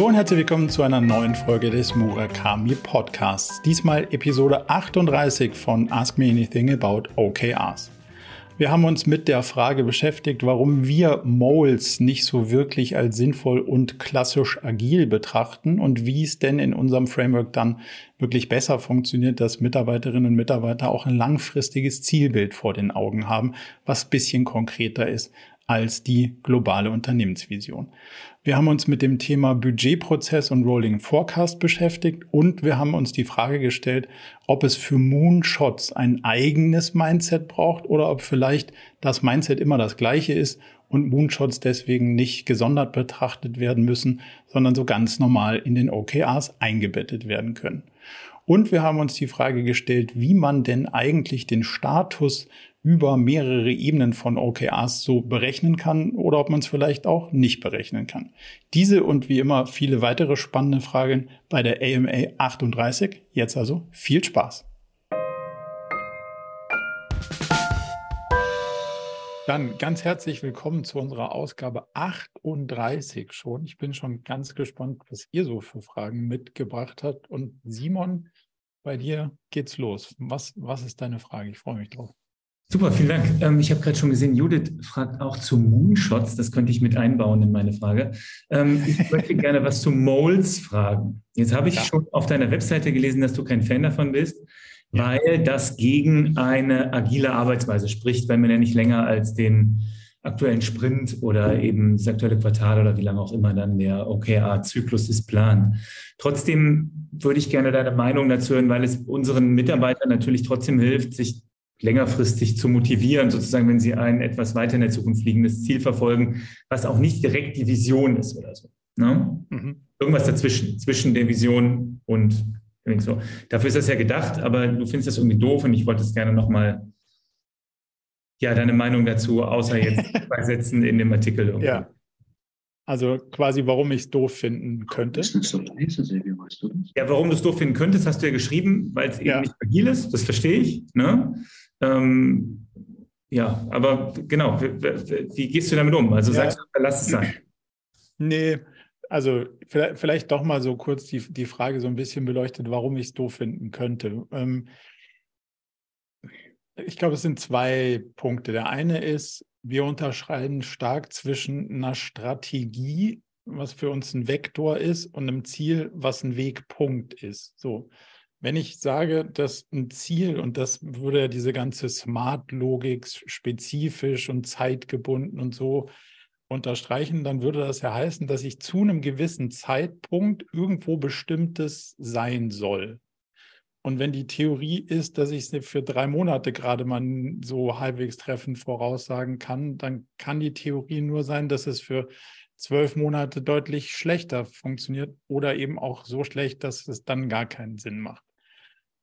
Hallo und herzlich willkommen zu einer neuen Folge des Murakami Podcasts. Diesmal Episode 38 von Ask Me Anything About OKRs. Wir haben uns mit der Frage beschäftigt, warum wir Moles nicht so wirklich als sinnvoll und klassisch agil betrachten und wie es denn in unserem Framework dann wirklich besser funktioniert, dass Mitarbeiterinnen und Mitarbeiter auch ein langfristiges Zielbild vor den Augen haben, was bisschen konkreter ist als die globale Unternehmensvision. Wir haben uns mit dem Thema Budgetprozess und Rolling Forecast beschäftigt und wir haben uns die Frage gestellt, ob es für Moonshots ein eigenes Mindset braucht oder ob vielleicht das Mindset immer das gleiche ist und Moonshots deswegen nicht gesondert betrachtet werden müssen, sondern so ganz normal in den OKRs eingebettet werden können. Und wir haben uns die Frage gestellt, wie man denn eigentlich den Status über mehrere Ebenen von OKRs so berechnen kann oder ob man es vielleicht auch nicht berechnen kann. Diese und wie immer viele weitere spannende Fragen bei der AMA 38. Jetzt also viel Spaß. Dann ganz herzlich willkommen zu unserer Ausgabe 38 schon. Ich bin schon ganz gespannt, was ihr so für Fragen mitgebracht habt. Und Simon, bei dir geht's los. Was, was ist deine Frage? Ich freue mich drauf. Super, vielen Dank. Ähm, ich habe gerade schon gesehen, Judith fragt auch zu Moonshots. Das könnte ich mit einbauen in meine Frage. Ähm, ich möchte gerne was zu Moles fragen. Jetzt habe ich ja. schon auf deiner Webseite gelesen, dass du kein Fan davon bist, ja. weil das gegen eine agile Arbeitsweise spricht, weil man ja nicht länger als den aktuellen Sprint oder eben das aktuelle Quartal oder wie lange auch immer dann der OKR-Zyklus ist plant. Trotzdem würde ich gerne deine Meinung dazu hören, weil es unseren Mitarbeitern natürlich trotzdem hilft, sich längerfristig zu motivieren, sozusagen, wenn sie ein etwas weiter in der Zukunft liegendes Ziel verfolgen, was auch nicht direkt die Vision ist oder so. Ne? Mhm. Irgendwas dazwischen, zwischen der Vision und so. Dafür ist das ja gedacht, aber du findest das irgendwie doof und ich wollte es gerne nochmal, ja, deine Meinung dazu, außer jetzt zwei Sätzen in dem Artikel irgendwie. Ja. Also quasi, warum ich es doof finden könnte. Ja, warum du es doof finden könntest, hast du ja geschrieben, weil es ja. eben nicht agil ist, das verstehe ich. Ne? Ähm, ja, aber genau, wie, wie, gehst du damit um? Also ja. sagst du, lass es sein. Nee, also vielleicht, vielleicht, doch mal so kurz die, die Frage so ein bisschen beleuchtet, warum ich es doof finden könnte. Ähm, ich glaube, es sind zwei Punkte. Der eine ist, wir unterscheiden stark zwischen einer Strategie, was für uns ein Vektor ist, und einem Ziel, was ein Wegpunkt ist. So. Wenn ich sage, dass ein Ziel, und das würde ja diese ganze Smart-Logik spezifisch und zeitgebunden und so unterstreichen, dann würde das ja heißen, dass ich zu einem gewissen Zeitpunkt irgendwo bestimmtes sein soll. Und wenn die Theorie ist, dass ich es für drei Monate gerade mal so halbwegs treffend voraussagen kann, dann kann die Theorie nur sein, dass es für zwölf Monate deutlich schlechter funktioniert oder eben auch so schlecht, dass es dann gar keinen Sinn macht.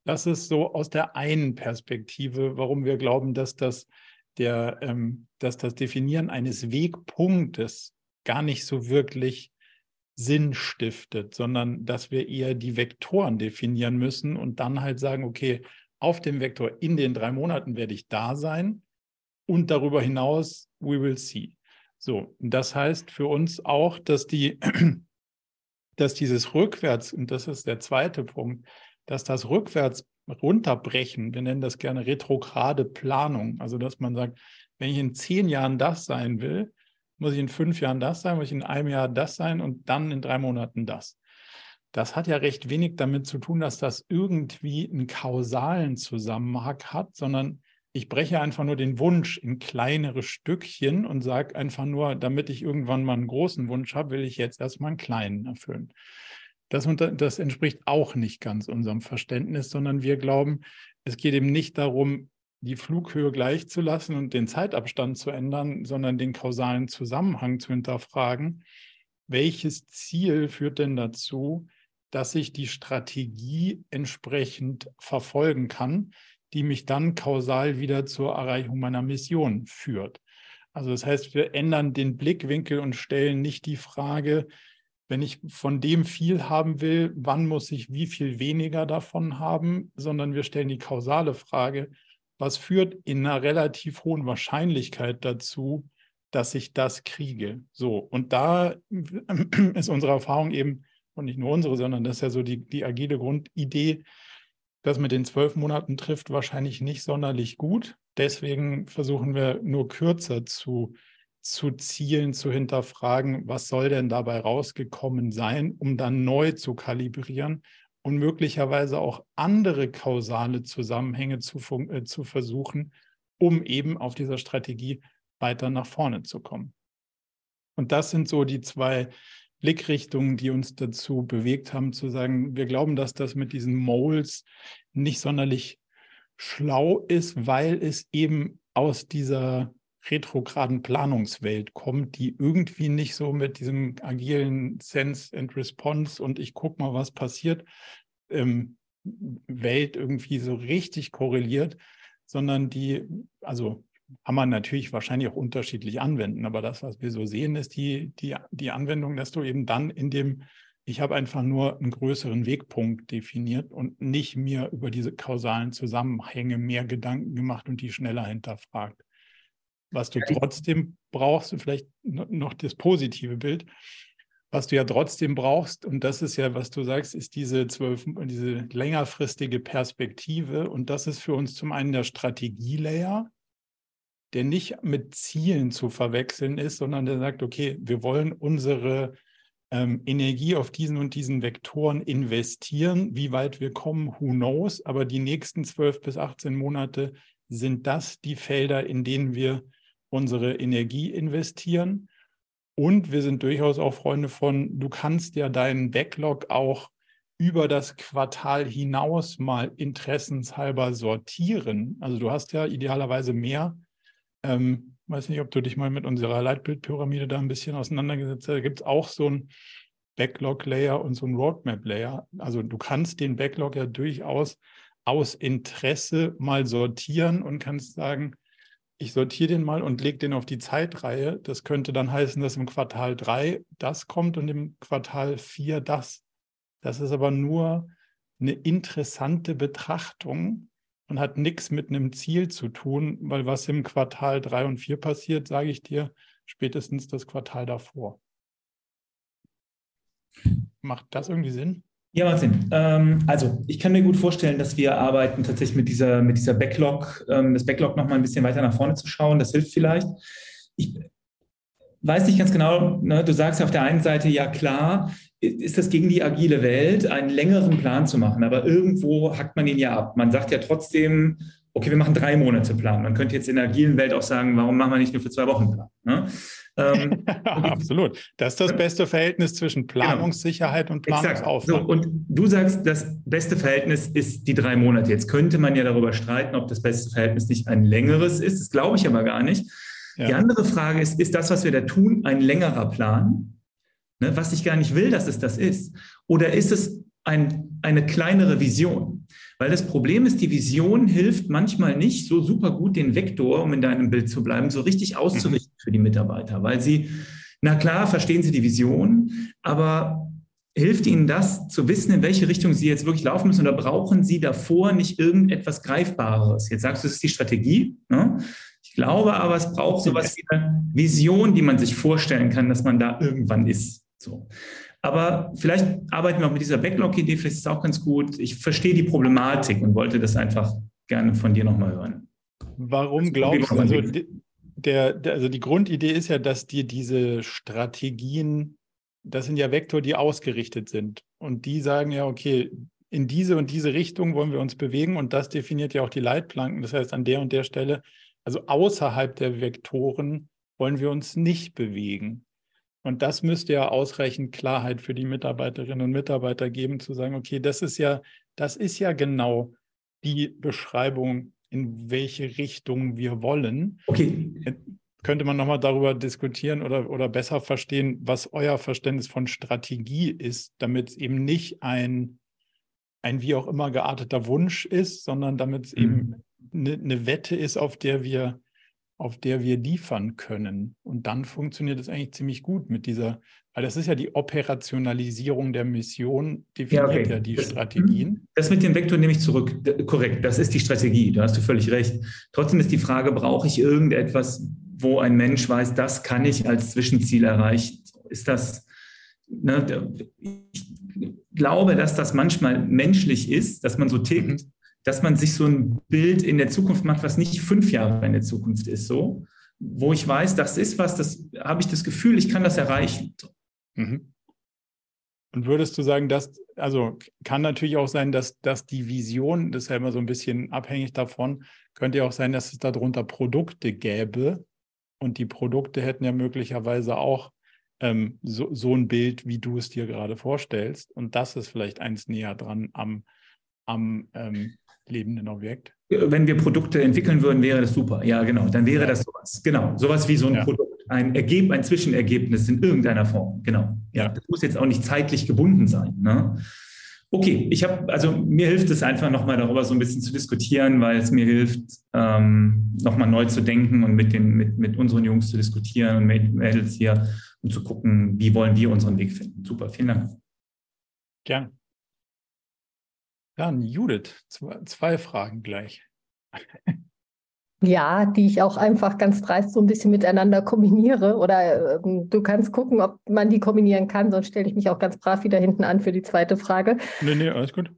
Das ist so aus der einen Perspektive, warum wir glauben, dass das, der, ähm, dass das Definieren eines Wegpunktes gar nicht so wirklich Sinn stiftet, sondern dass wir eher die Vektoren definieren müssen und dann halt sagen, okay, auf dem Vektor in den drei Monaten werde ich da sein und darüber hinaus, we will see. So, das heißt für uns auch, dass die, dass dieses Rückwärts, und das ist der zweite Punkt, dass das rückwärts runterbrechen, wir nennen das gerne retrograde Planung, also dass man sagt, wenn ich in zehn Jahren das sein will, muss ich in fünf Jahren das sein, muss ich in einem Jahr das sein und dann in drei Monaten das. Das hat ja recht wenig damit zu tun, dass das irgendwie einen kausalen Zusammenhang hat, sondern ich breche einfach nur den Wunsch in kleinere Stückchen und sage einfach nur, damit ich irgendwann mal einen großen Wunsch habe, will ich jetzt erstmal einen kleinen erfüllen. Das, das entspricht auch nicht ganz unserem Verständnis, sondern wir glauben, es geht eben nicht darum, die Flughöhe gleich zu lassen und den Zeitabstand zu ändern, sondern den kausalen Zusammenhang zu hinterfragen. Welches Ziel führt denn dazu, dass ich die Strategie entsprechend verfolgen kann, die mich dann kausal wieder zur Erreichung meiner Mission führt? Also das heißt, wir ändern den Blickwinkel und stellen nicht die Frage, wenn ich von dem viel haben will, wann muss ich wie viel weniger davon haben, sondern wir stellen die kausale Frage, was führt in einer relativ hohen Wahrscheinlichkeit dazu, dass ich das kriege. So, und da ist unsere Erfahrung eben, und nicht nur unsere, sondern das ist ja so die, die agile Grundidee, das mit den zwölf Monaten trifft wahrscheinlich nicht sonderlich gut. Deswegen versuchen wir nur kürzer zu, zu zielen, zu hinterfragen, was soll denn dabei rausgekommen sein, um dann neu zu kalibrieren und möglicherweise auch andere kausale Zusammenhänge zu, äh, zu versuchen, um eben auf dieser Strategie weiter nach vorne zu kommen. Und das sind so die zwei Blickrichtungen, die uns dazu bewegt haben, zu sagen, wir glauben, dass das mit diesen Moles nicht sonderlich schlau ist, weil es eben aus dieser retrograden Planungswelt kommt, die irgendwie nicht so mit diesem agilen Sense and Response und ich gucke mal, was passiert, ähm, Welt irgendwie so richtig korreliert, sondern die, also kann man natürlich wahrscheinlich auch unterschiedlich anwenden. Aber das, was wir so sehen, ist die, die, die Anwendung, dass du eben dann in dem, ich habe einfach nur einen größeren Wegpunkt definiert und nicht mir über diese kausalen Zusammenhänge mehr Gedanken gemacht und die schneller hinterfragt. Was du trotzdem brauchst, vielleicht noch das positive Bild, was du ja trotzdem brauchst, und das ist ja, was du sagst, ist diese zwölf, diese längerfristige Perspektive. Und das ist für uns zum einen der Strategielayer, der nicht mit Zielen zu verwechseln ist, sondern der sagt, okay, wir wollen unsere ähm, Energie auf diesen und diesen Vektoren investieren. Wie weit wir kommen, who knows? Aber die nächsten zwölf bis 18 Monate sind das die Felder, in denen wir unsere Energie investieren. Und wir sind durchaus auch Freunde von, du kannst ja deinen Backlog auch über das Quartal hinaus mal interessenshalber sortieren. Also du hast ja idealerweise mehr ähm, weiß nicht, ob du dich mal mit unserer Leitbildpyramide da ein bisschen auseinandergesetzt hast. Da gibt es auch so ein Backlog-Layer und so ein Roadmap-Layer. Also du kannst den Backlog ja durchaus aus Interesse mal sortieren und kannst sagen, ich sortiere den mal und lege den auf die Zeitreihe. Das könnte dann heißen, dass im Quartal 3 das kommt und im Quartal 4 das. Das ist aber nur eine interessante Betrachtung und hat nichts mit einem Ziel zu tun, weil was im Quartal 3 und 4 passiert, sage ich dir, spätestens das Quartal davor. Macht das irgendwie Sinn? Ja, macht Sinn. Ähm, also ich kann mir gut vorstellen, dass wir arbeiten tatsächlich mit dieser, mit dieser Backlog, ähm, das Backlog noch mal ein bisschen weiter nach vorne zu schauen. Das hilft vielleicht. Ich weiß nicht ganz genau, ne, du sagst ja auf der einen Seite, ja klar, ist das gegen die agile Welt, einen längeren Plan zu machen. Aber irgendwo hackt man ihn ja ab. Man sagt ja trotzdem, okay, wir machen drei Monate Plan. Man könnte jetzt in der agilen Welt auch sagen, warum machen wir nicht nur für zwei Wochen Plan? Ne? Ähm, Absolut. Das ist das beste Verhältnis zwischen genau. Planungssicherheit und Planungsaufwand. So, und du sagst, das beste Verhältnis ist die drei Monate. Jetzt könnte man ja darüber streiten, ob das beste Verhältnis nicht ein längeres ist. Das glaube ich aber gar nicht. Ja. Die andere Frage ist, ist das, was wir da tun, ein längerer Plan? ne, was ich gar nicht will, dass es das ist? Oder ist es ein, eine kleinere Vision? Weil das Problem ist, die Vision hilft manchmal nicht so super gut, den Vektor, um in deinem Bild zu bleiben, so richtig auszurichten für die Mitarbeiter, weil sie, na klar, verstehen sie die Vision, aber hilft ihnen das zu wissen, in welche Richtung sie jetzt wirklich laufen müssen oder brauchen sie davor nicht irgendetwas Greifbares? Jetzt sagst du, es ist die Strategie. Ne? Ich glaube aber, es braucht sowas wie eine Vision, die man sich vorstellen kann, dass man da irgendwann ist. So. Aber vielleicht arbeiten wir auch mit dieser Backlog-Idee, vielleicht ist es auch ganz gut. Ich verstehe die Problematik und wollte das einfach gerne von dir nochmal hören. Warum glaubst du, also, der, der, also die Grundidee ist ja, dass dir diese Strategien, das sind ja Vektor, die ausgerichtet sind. Und die sagen ja, okay, in diese und diese Richtung wollen wir uns bewegen und das definiert ja auch die Leitplanken. Das heißt, an der und der Stelle, also außerhalb der Vektoren, wollen wir uns nicht bewegen. Und das müsste ja ausreichend Klarheit für die Mitarbeiterinnen und Mitarbeiter geben, zu sagen, okay, das ist ja, das ist ja genau die Beschreibung, in welche Richtung wir wollen. Okay. Könnte man nochmal darüber diskutieren oder, oder besser verstehen, was euer Verständnis von Strategie ist, damit es eben nicht ein, ein wie auch immer gearteter Wunsch ist, sondern damit es mhm. eben eine, eine Wette ist, auf der wir auf der wir liefern können. Und dann funktioniert es eigentlich ziemlich gut mit dieser, weil das ist ja die Operationalisierung der Mission, definiert ja, okay. ja die das, Strategien. Hm. Das mit dem Vektor nehme ich zurück. Korrekt, das ist die Strategie, da hast du völlig recht. Trotzdem ist die Frage, brauche ich irgendetwas, wo ein Mensch weiß, das kann ich als Zwischenziel erreichen. Ist das, ne, ich glaube, dass das manchmal menschlich ist, dass man so tickt, mhm. Dass man sich so ein Bild in der Zukunft macht, was nicht fünf Jahre in der Zukunft ist, so, wo ich weiß, das ist was, das habe ich das Gefühl, ich kann das erreichen. Mhm. Und würdest du sagen, dass, also kann natürlich auch sein, dass, dass die Vision, das ist ja immer so ein bisschen abhängig davon, könnte ja auch sein, dass es darunter Produkte gäbe und die Produkte hätten ja möglicherweise auch ähm, so, so ein Bild, wie du es dir gerade vorstellst. Und das ist vielleicht eins näher dran am, am ähm, lebenden Objekt. Wenn wir Produkte entwickeln würden, wäre das super. Ja, genau. Dann wäre ja. das sowas. Genau. Sowas wie so ein ja. Produkt ein, Ergeb ein Zwischenergebnis in irgendeiner Form. Genau. Ja, das muss jetzt auch nicht zeitlich gebunden sein. Ne? Okay, ich habe, also mir hilft es einfach nochmal darüber so ein bisschen zu diskutieren, weil es mir hilft, ähm, nochmal neu zu denken und mit, den, mit, mit unseren Jungs zu diskutieren und Mädels hier und zu gucken, wie wollen wir unseren Weg finden. Super, vielen Dank. Gerne. Dann Judith, zwei, Fragen gleich. Ja, die ich auch einfach ganz dreist so ein bisschen miteinander kombiniere. Oder äh, du kannst gucken, ob man die kombinieren kann, sonst stelle ich mich auch ganz brav wieder hinten an für die zweite Frage. Nee, nee, alles gut.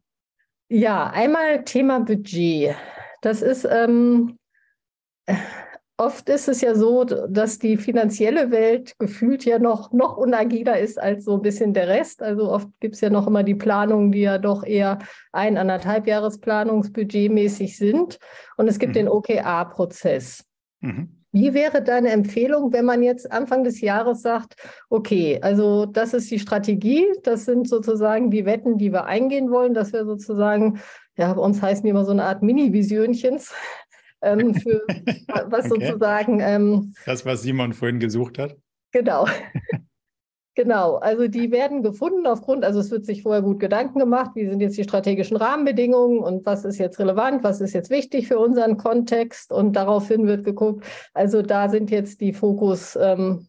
Ja, einmal Thema Budget. Das ist, ähm, oft ist es ja so, dass die finanzielle Welt gefühlt ja noch, noch unagiler ist als so ein bisschen der Rest. Also oft gibt es ja noch immer die Planungen, die ja doch eher ein, anderthalb Jahresplanungsbudgetmäßig sind. Und es gibt mhm. den OKR-Prozess. Mhm. Wie wäre deine Empfehlung, wenn man jetzt Anfang des Jahres sagt, okay, also das ist die Strategie, das sind sozusagen die Wetten, die wir eingehen wollen, dass wir sozusagen, ja, bei uns heißen die immer so eine Art Mini-Visionchens, ähm, für was okay. sozusagen. Ähm, das, was Simon vorhin gesucht hat. Genau. Genau, also die werden gefunden aufgrund, also es wird sich vorher gut Gedanken gemacht, wie sind jetzt die strategischen Rahmenbedingungen und was ist jetzt relevant, was ist jetzt wichtig für unseren Kontext und daraufhin wird geguckt, also da sind jetzt die Fokusbereiche,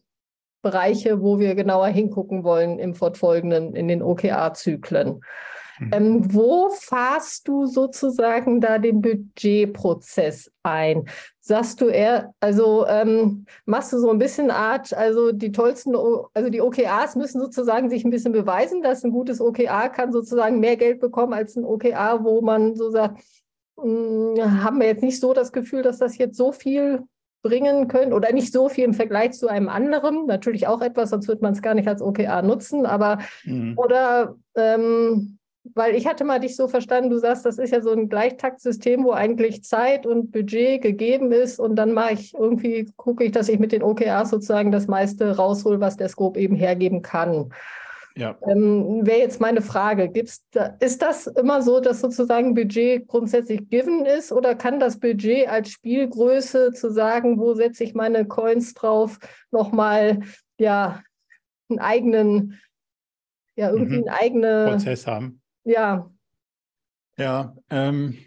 ähm, wo wir genauer hingucken wollen im fortfolgenden, in den OKR-Zyklen. Mhm. Ähm, wo fahrst du sozusagen da den Budgetprozess ein? Sagst du eher, also ähm, machst du so ein bisschen Art, also die tollsten, also die OKAs müssen sozusagen sich ein bisschen beweisen, dass ein gutes OKA kann sozusagen mehr Geld bekommen als ein OKA, wo man so sagt, mh, hm, haben wir jetzt nicht so das Gefühl, dass das jetzt so viel bringen können oder nicht so viel im Vergleich zu einem anderen. Natürlich auch etwas, sonst wird man es gar nicht als OKA nutzen, aber mhm. oder ähm, weil ich hatte mal dich so verstanden, du sagst, das ist ja so ein Gleichtaktsystem, wo eigentlich Zeit und Budget gegeben ist und dann mache ich irgendwie, gucke ich, dass ich mit den OKRs sozusagen das meiste raushol, was der Scope eben hergeben kann. Ja. Ähm, Wäre jetzt meine Frage, gibt's da, ist das immer so, dass sozusagen Budget grundsätzlich given ist oder kann das Budget als Spielgröße zu sagen, wo setze ich meine Coins drauf, nochmal ja, einen eigenen, ja, irgendwie mhm. einen eigenen Prozess haben? Ja. Ja, ähm,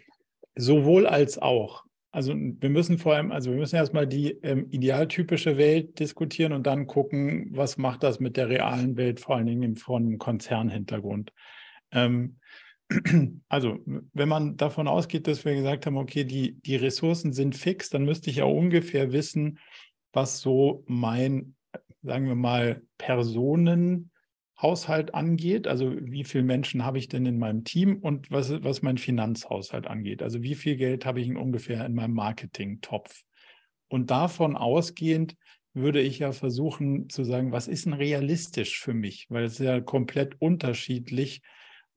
sowohl als auch. Also wir müssen vor allem, also wir müssen erstmal die ähm, idealtypische Welt diskutieren und dann gucken, was macht das mit der realen Welt, vor allen Dingen von Konzernhintergrund. Ähm, also wenn man davon ausgeht, dass wir gesagt haben, okay, die, die Ressourcen sind fix, dann müsste ich ja ungefähr wissen, was so mein, sagen wir mal, Personen, Haushalt angeht, also wie viele Menschen habe ich denn in meinem Team und was, was mein Finanzhaushalt angeht. Also wie viel Geld habe ich ungefähr in meinem Marketing-Topf. Und davon ausgehend würde ich ja versuchen zu sagen, was ist denn realistisch für mich? Weil es ist ja komplett unterschiedlich,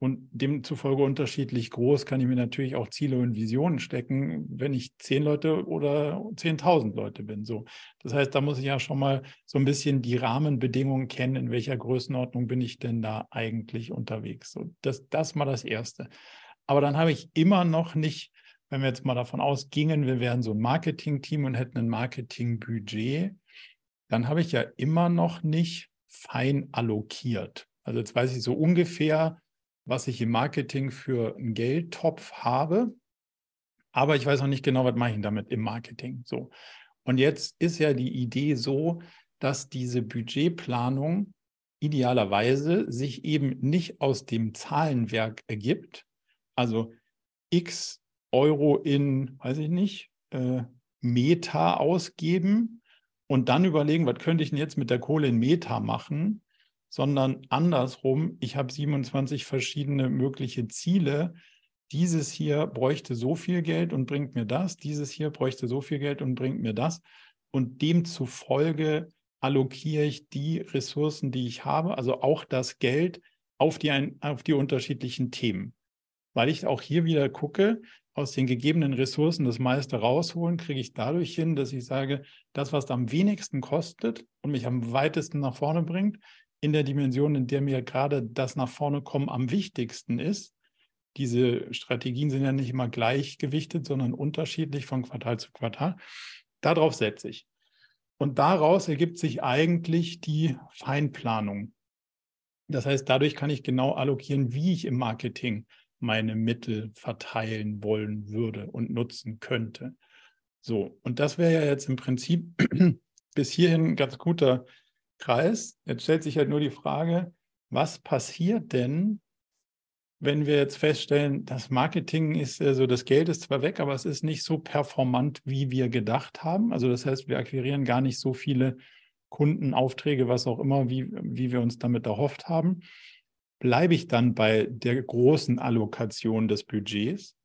und demzufolge unterschiedlich groß kann ich mir natürlich auch Ziele und Visionen stecken, wenn ich zehn Leute oder zehntausend Leute bin. So, das heißt, da muss ich ja schon mal so ein bisschen die Rahmenbedingungen kennen, in welcher Größenordnung bin ich denn da eigentlich unterwegs. So, das, das mal das Erste. Aber dann habe ich immer noch nicht, wenn wir jetzt mal davon ausgingen, wir wären so ein Marketing-Team und hätten ein Marketing-Budget, dann habe ich ja immer noch nicht fein allokiert. Also jetzt weiß ich so ungefähr, was ich im Marketing für einen Geldtopf habe. Aber ich weiß noch nicht genau, was mache ich damit im Marketing. So. Und jetzt ist ja die Idee so, dass diese Budgetplanung idealerweise sich eben nicht aus dem Zahlenwerk ergibt. Also x Euro in, weiß ich nicht, äh, Meta ausgeben und dann überlegen, was könnte ich denn jetzt mit der Kohle in Meta machen, sondern andersrum, ich habe 27 verschiedene mögliche Ziele. Dieses hier bräuchte so viel Geld und bringt mir das, dieses hier bräuchte so viel Geld und bringt mir das. Und demzufolge allokiere ich die Ressourcen, die ich habe, also auch das Geld auf die, auf die unterschiedlichen Themen. Weil ich auch hier wieder gucke, aus den gegebenen Ressourcen das meiste rausholen, kriege ich dadurch hin, dass ich sage, das, was am wenigsten kostet und mich am weitesten nach vorne bringt, in der Dimension, in der mir gerade das nach vorne kommen am wichtigsten ist. Diese Strategien sind ja nicht immer gleichgewichtet, sondern unterschiedlich von Quartal zu Quartal. Darauf setze ich. Und daraus ergibt sich eigentlich die Feinplanung. Das heißt, dadurch kann ich genau allokieren, wie ich im Marketing meine Mittel verteilen wollen würde und nutzen könnte. So, und das wäre ja jetzt im Prinzip bis hierhin ein ganz guter Kreis. Jetzt stellt sich halt nur die Frage, was passiert denn, wenn wir jetzt feststellen, das Marketing ist, also das Geld ist zwar weg, aber es ist nicht so performant, wie wir gedacht haben. Also das heißt, wir akquirieren gar nicht so viele Kundenaufträge, was auch immer, wie, wie wir uns damit erhofft haben bleibe ich dann bei der großen Allokation des Budgets?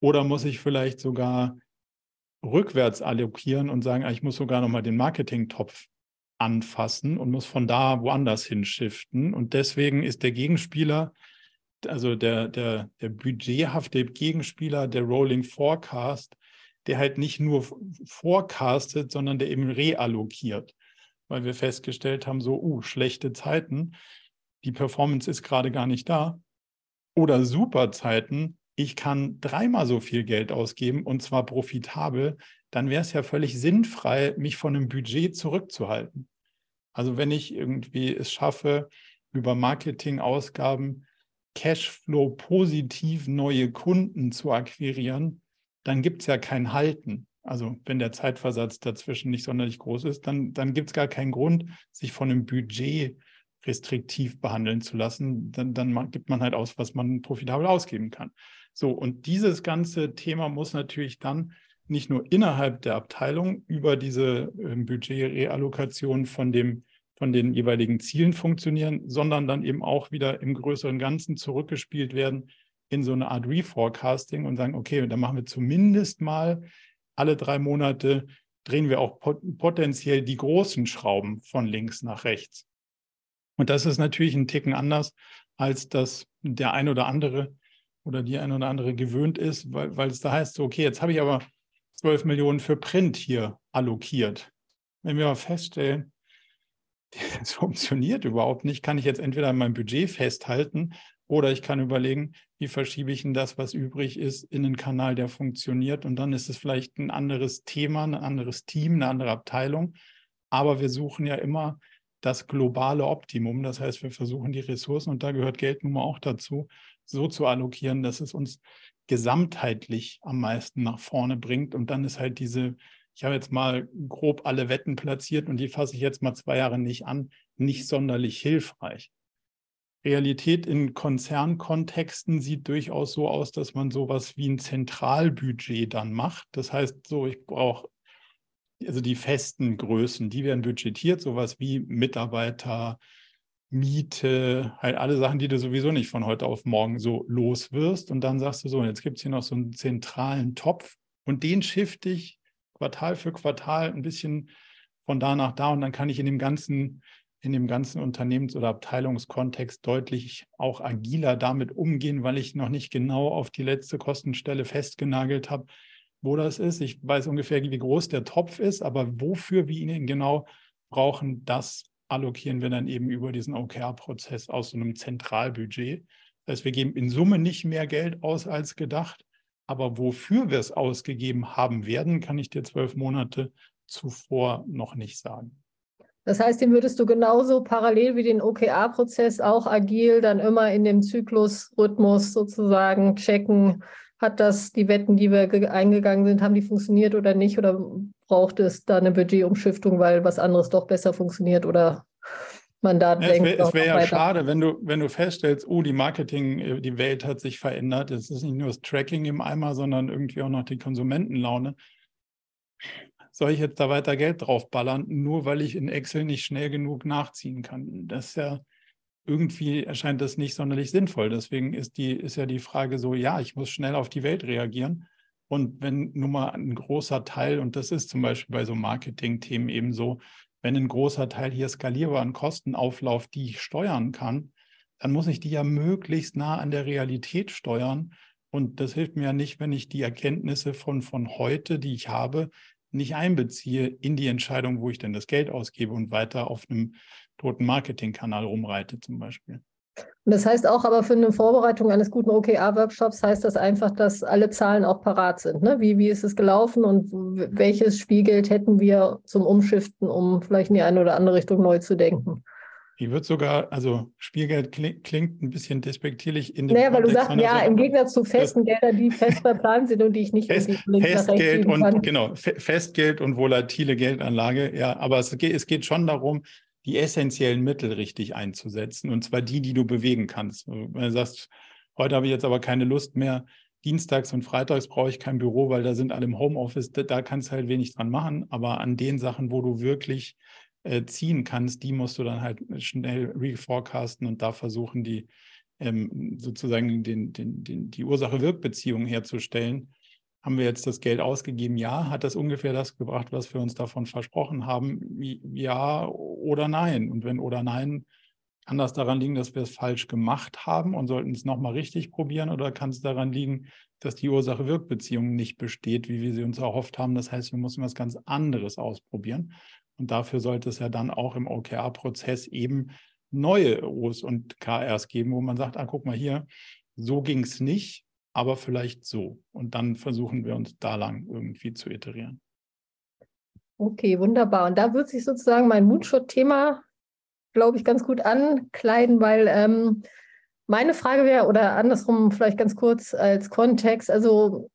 Oder muss ich vielleicht sogar rückwärts allokieren und sagen, ah, ich muss sogar nochmal den Marketingtopf anfassen und muss von da woanders hinschiften. Und deswegen ist der Gegenspieler, also der, der, der budgethafte Gegenspieler, der Rolling Forecast, der halt nicht nur forecastet, sondern der eben reallokiert. Weil wir festgestellt haben, so, uh, schlechte Zeiten die Performance ist gerade gar nicht da. Oder super Zeiten, ich kann dreimal so viel Geld ausgeben und zwar profitabel, dann wäre es ja völlig sinnfrei, mich von einem Budget zurückzuhalten. Also wenn ich irgendwie es schaffe, über Marketingausgaben Cashflow positiv neue Kunden zu akquirieren, dann gibt es ja kein Halten. Also wenn der Zeitversatz dazwischen nicht sonderlich groß ist, dann, dann gibt es gar keinen Grund, sich von einem Budget restriktiv behandeln zu lassen, dann, dann gibt man halt aus, was man profitabel ausgeben kann. So, und dieses ganze Thema muss natürlich dann nicht nur innerhalb der Abteilung über diese äh, Budgetreallokation von dem von den jeweiligen Zielen funktionieren, sondern dann eben auch wieder im größeren Ganzen zurückgespielt werden in so eine Art Reforecasting und sagen, okay, dann machen wir zumindest mal alle drei Monate, drehen wir auch potenziell die großen Schrauben von links nach rechts. Und das ist natürlich ein Ticken anders, als das der ein oder andere oder die ein oder andere gewöhnt ist, weil, weil es da heißt, so, okay, jetzt habe ich aber 12 Millionen für Print hier allokiert. Wenn wir aber feststellen, das funktioniert überhaupt nicht, kann ich jetzt entweder mein Budget festhalten oder ich kann überlegen, wie verschiebe ich denn das, was übrig ist, in einen Kanal, der funktioniert. Und dann ist es vielleicht ein anderes Thema, ein anderes Team, eine andere Abteilung. Aber wir suchen ja immer das globale Optimum. Das heißt, wir versuchen die Ressourcen, und da gehört Geld nun mal auch dazu, so zu allokieren, dass es uns gesamtheitlich am meisten nach vorne bringt. Und dann ist halt diese, ich habe jetzt mal grob alle Wetten platziert und die fasse ich jetzt mal zwei Jahre nicht an, nicht sonderlich hilfreich. Realität in Konzernkontexten sieht durchaus so aus, dass man sowas wie ein Zentralbudget dann macht. Das heißt, so, ich brauche also die festen Größen, die werden budgetiert, sowas wie Mitarbeiter, Miete, halt alle Sachen, die du sowieso nicht von heute auf morgen so los wirst. Und dann sagst du so, jetzt gibt es hier noch so einen zentralen Topf und den shifte ich Quartal für Quartal ein bisschen von da nach da und dann kann ich in dem ganzen, in dem ganzen Unternehmens- oder Abteilungskontext deutlich auch agiler damit umgehen, weil ich noch nicht genau auf die letzte Kostenstelle festgenagelt habe, wo das ist. Ich weiß ungefähr, wie groß der Topf ist, aber wofür wir ihn genau brauchen, das allokieren wir dann eben über diesen OKR-Prozess aus so einem Zentralbudget. Das heißt, wir geben in Summe nicht mehr Geld aus als gedacht, aber wofür wir es ausgegeben haben werden, kann ich dir zwölf Monate zuvor noch nicht sagen. Das heißt, den würdest du genauso parallel wie den OKR-Prozess auch agil dann immer in dem Zyklusrhythmus sozusagen checken, hat das, die Wetten, die wir eingegangen sind, haben die funktioniert oder nicht? Oder braucht es da eine Budgetumschiftung, weil was anderes doch besser funktioniert oder man da ja, denkt. Es wäre wär ja schade, wenn du, wenn du feststellst, oh, die Marketing, äh, die Welt hat sich verändert. Es ist nicht nur das Tracking im Eimer, sondern irgendwie auch noch die Konsumentenlaune. soll ich jetzt da weiter Geld draufballern, nur weil ich in Excel nicht schnell genug nachziehen kann? Das ist ja irgendwie erscheint das nicht sonderlich sinnvoll. Deswegen ist die, ist ja die Frage so, ja, ich muss schnell auf die Welt reagieren. Und wenn nun mal ein großer Teil, und das ist zum Beispiel bei so Marketing-Themen eben so, wenn ein großer Teil hier skalierbaren Kostenauflauf, die ich steuern kann, dann muss ich die ja möglichst nah an der Realität steuern. Und das hilft mir ja nicht, wenn ich die Erkenntnisse von, von heute, die ich habe, nicht einbeziehe in die Entscheidung, wo ich denn das Geld ausgebe und weiter auf einem toten Marketingkanal rumreite zum Beispiel. Und das heißt auch aber für eine Vorbereitung eines guten OKR-Workshops heißt das einfach, dass alle Zahlen auch parat sind. Ne? Wie, wie ist es gelaufen und welches Spielgeld hätten wir zum Umschiften, um vielleicht in die eine oder andere Richtung neu zu denken? Ich würde sogar, also Spielgeld klingt, klingt ein bisschen despektierlich in dem Naja, weil du sagst, ja, so, im Gegensatz zu festen Geldern, die fest verplant sind und die ich nicht Fest, Festgeld und kann. genau, Festgeld und volatile Geldanlage, ja, aber es geht, es geht schon darum, die essentiellen Mittel richtig einzusetzen und zwar die, die du bewegen kannst. Wenn du sagst, heute habe ich jetzt aber keine Lust mehr, Dienstags und Freitags brauche ich kein Büro, weil da sind alle im Homeoffice, da, da kannst du halt wenig dran machen, aber an den Sachen, wo du wirklich äh, ziehen kannst, die musst du dann halt schnell reforecasten und da versuchen, die ähm, sozusagen den, den, den, die Ursache-Wirk-Beziehung herzustellen. Haben wir jetzt das Geld ausgegeben? Ja. Hat das ungefähr das gebracht, was wir uns davon versprochen haben? Ja oder nein? Und wenn oder nein, kann das daran liegen, dass wir es falsch gemacht haben und sollten es nochmal richtig probieren? Oder kann es daran liegen, dass die Ursache-Wirk-Beziehung nicht besteht, wie wir sie uns erhofft haben? Das heißt, wir müssen was ganz anderes ausprobieren. Und dafür sollte es ja dann auch im OKR-Prozess eben neue O's und KRs geben, wo man sagt, ah, guck mal hier, so ging es nicht, aber vielleicht so. Und dann versuchen wir uns da lang irgendwie zu iterieren. Okay, wunderbar. Und da wird sich sozusagen mein Moonshot-Thema, glaube ich, ganz gut ankleiden, weil ähm, meine Frage wäre, oder andersrum vielleicht ganz kurz als Kontext, also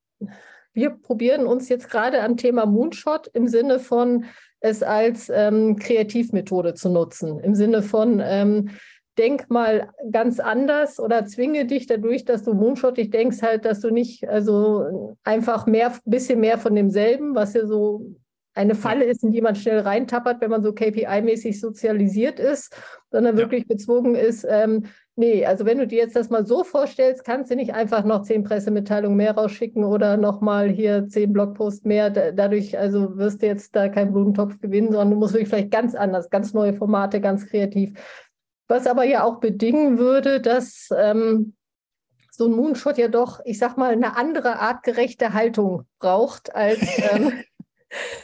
wir probieren uns jetzt gerade am Thema Moonshot im Sinne von, es als ähm, Kreativmethode zu nutzen. Im Sinne von, ähm, denk mal ganz anders oder zwinge dich dadurch, dass du moonshottig denkst, halt, dass du nicht, also einfach mehr, bisschen mehr von demselben, was ja so eine Falle ist, in die man schnell reintappert, wenn man so KPI-mäßig sozialisiert ist, sondern wirklich ja. gezwungen ist, ähm, Nee, also wenn du dir jetzt das mal so vorstellst, kannst du nicht einfach noch zehn Pressemitteilungen mehr rausschicken oder nochmal hier zehn Blogposts mehr. Dadurch also wirst du jetzt da keinen Blumentopf gewinnen, sondern du musst wirklich vielleicht ganz anders, ganz neue Formate, ganz kreativ. Was aber ja auch bedingen würde, dass ähm, so ein Moonshot ja doch, ich sag mal, eine andere artgerechte Haltung braucht als ähm,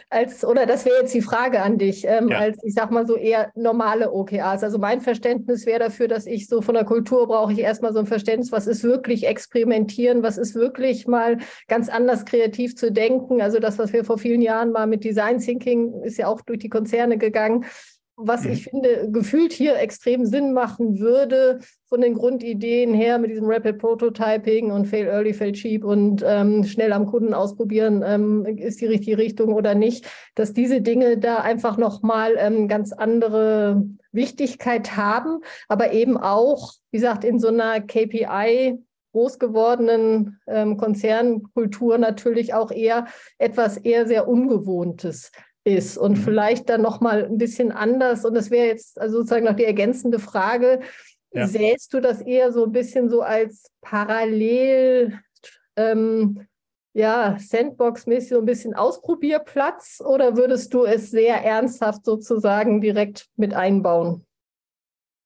als, oder das wäre jetzt die Frage an dich, ähm, ja. als ich sag mal so eher normale OKRs. Also mein Verständnis wäre dafür, dass ich so von der Kultur brauche ich erstmal so ein Verständnis, was ist wirklich experimentieren, was ist wirklich mal ganz anders kreativ zu denken. Also das, was wir vor vielen Jahren mal mit Design Thinking ist ja auch durch die Konzerne gegangen was mhm. ich finde, gefühlt hier extrem Sinn machen würde, von den Grundideen her mit diesem Rapid Prototyping und Fail Early, Fail Cheap und ähm, schnell am Kunden ausprobieren, ähm, ist die richtige Richtung oder nicht, dass diese Dinge da einfach nochmal ähm, ganz andere Wichtigkeit haben, aber eben auch, wie gesagt, in so einer KPI groß gewordenen ähm, Konzernkultur natürlich auch eher etwas eher sehr Ungewohntes ist und mhm. vielleicht dann noch mal ein bisschen anders. Und das wäre jetzt also sozusagen noch die ergänzende Frage. Ja. Sähst du das eher so ein bisschen so als parallel, ähm, ja, Sandbox-mäßig so ein bisschen Ausprobierplatz oder würdest du es sehr ernsthaft sozusagen direkt mit einbauen?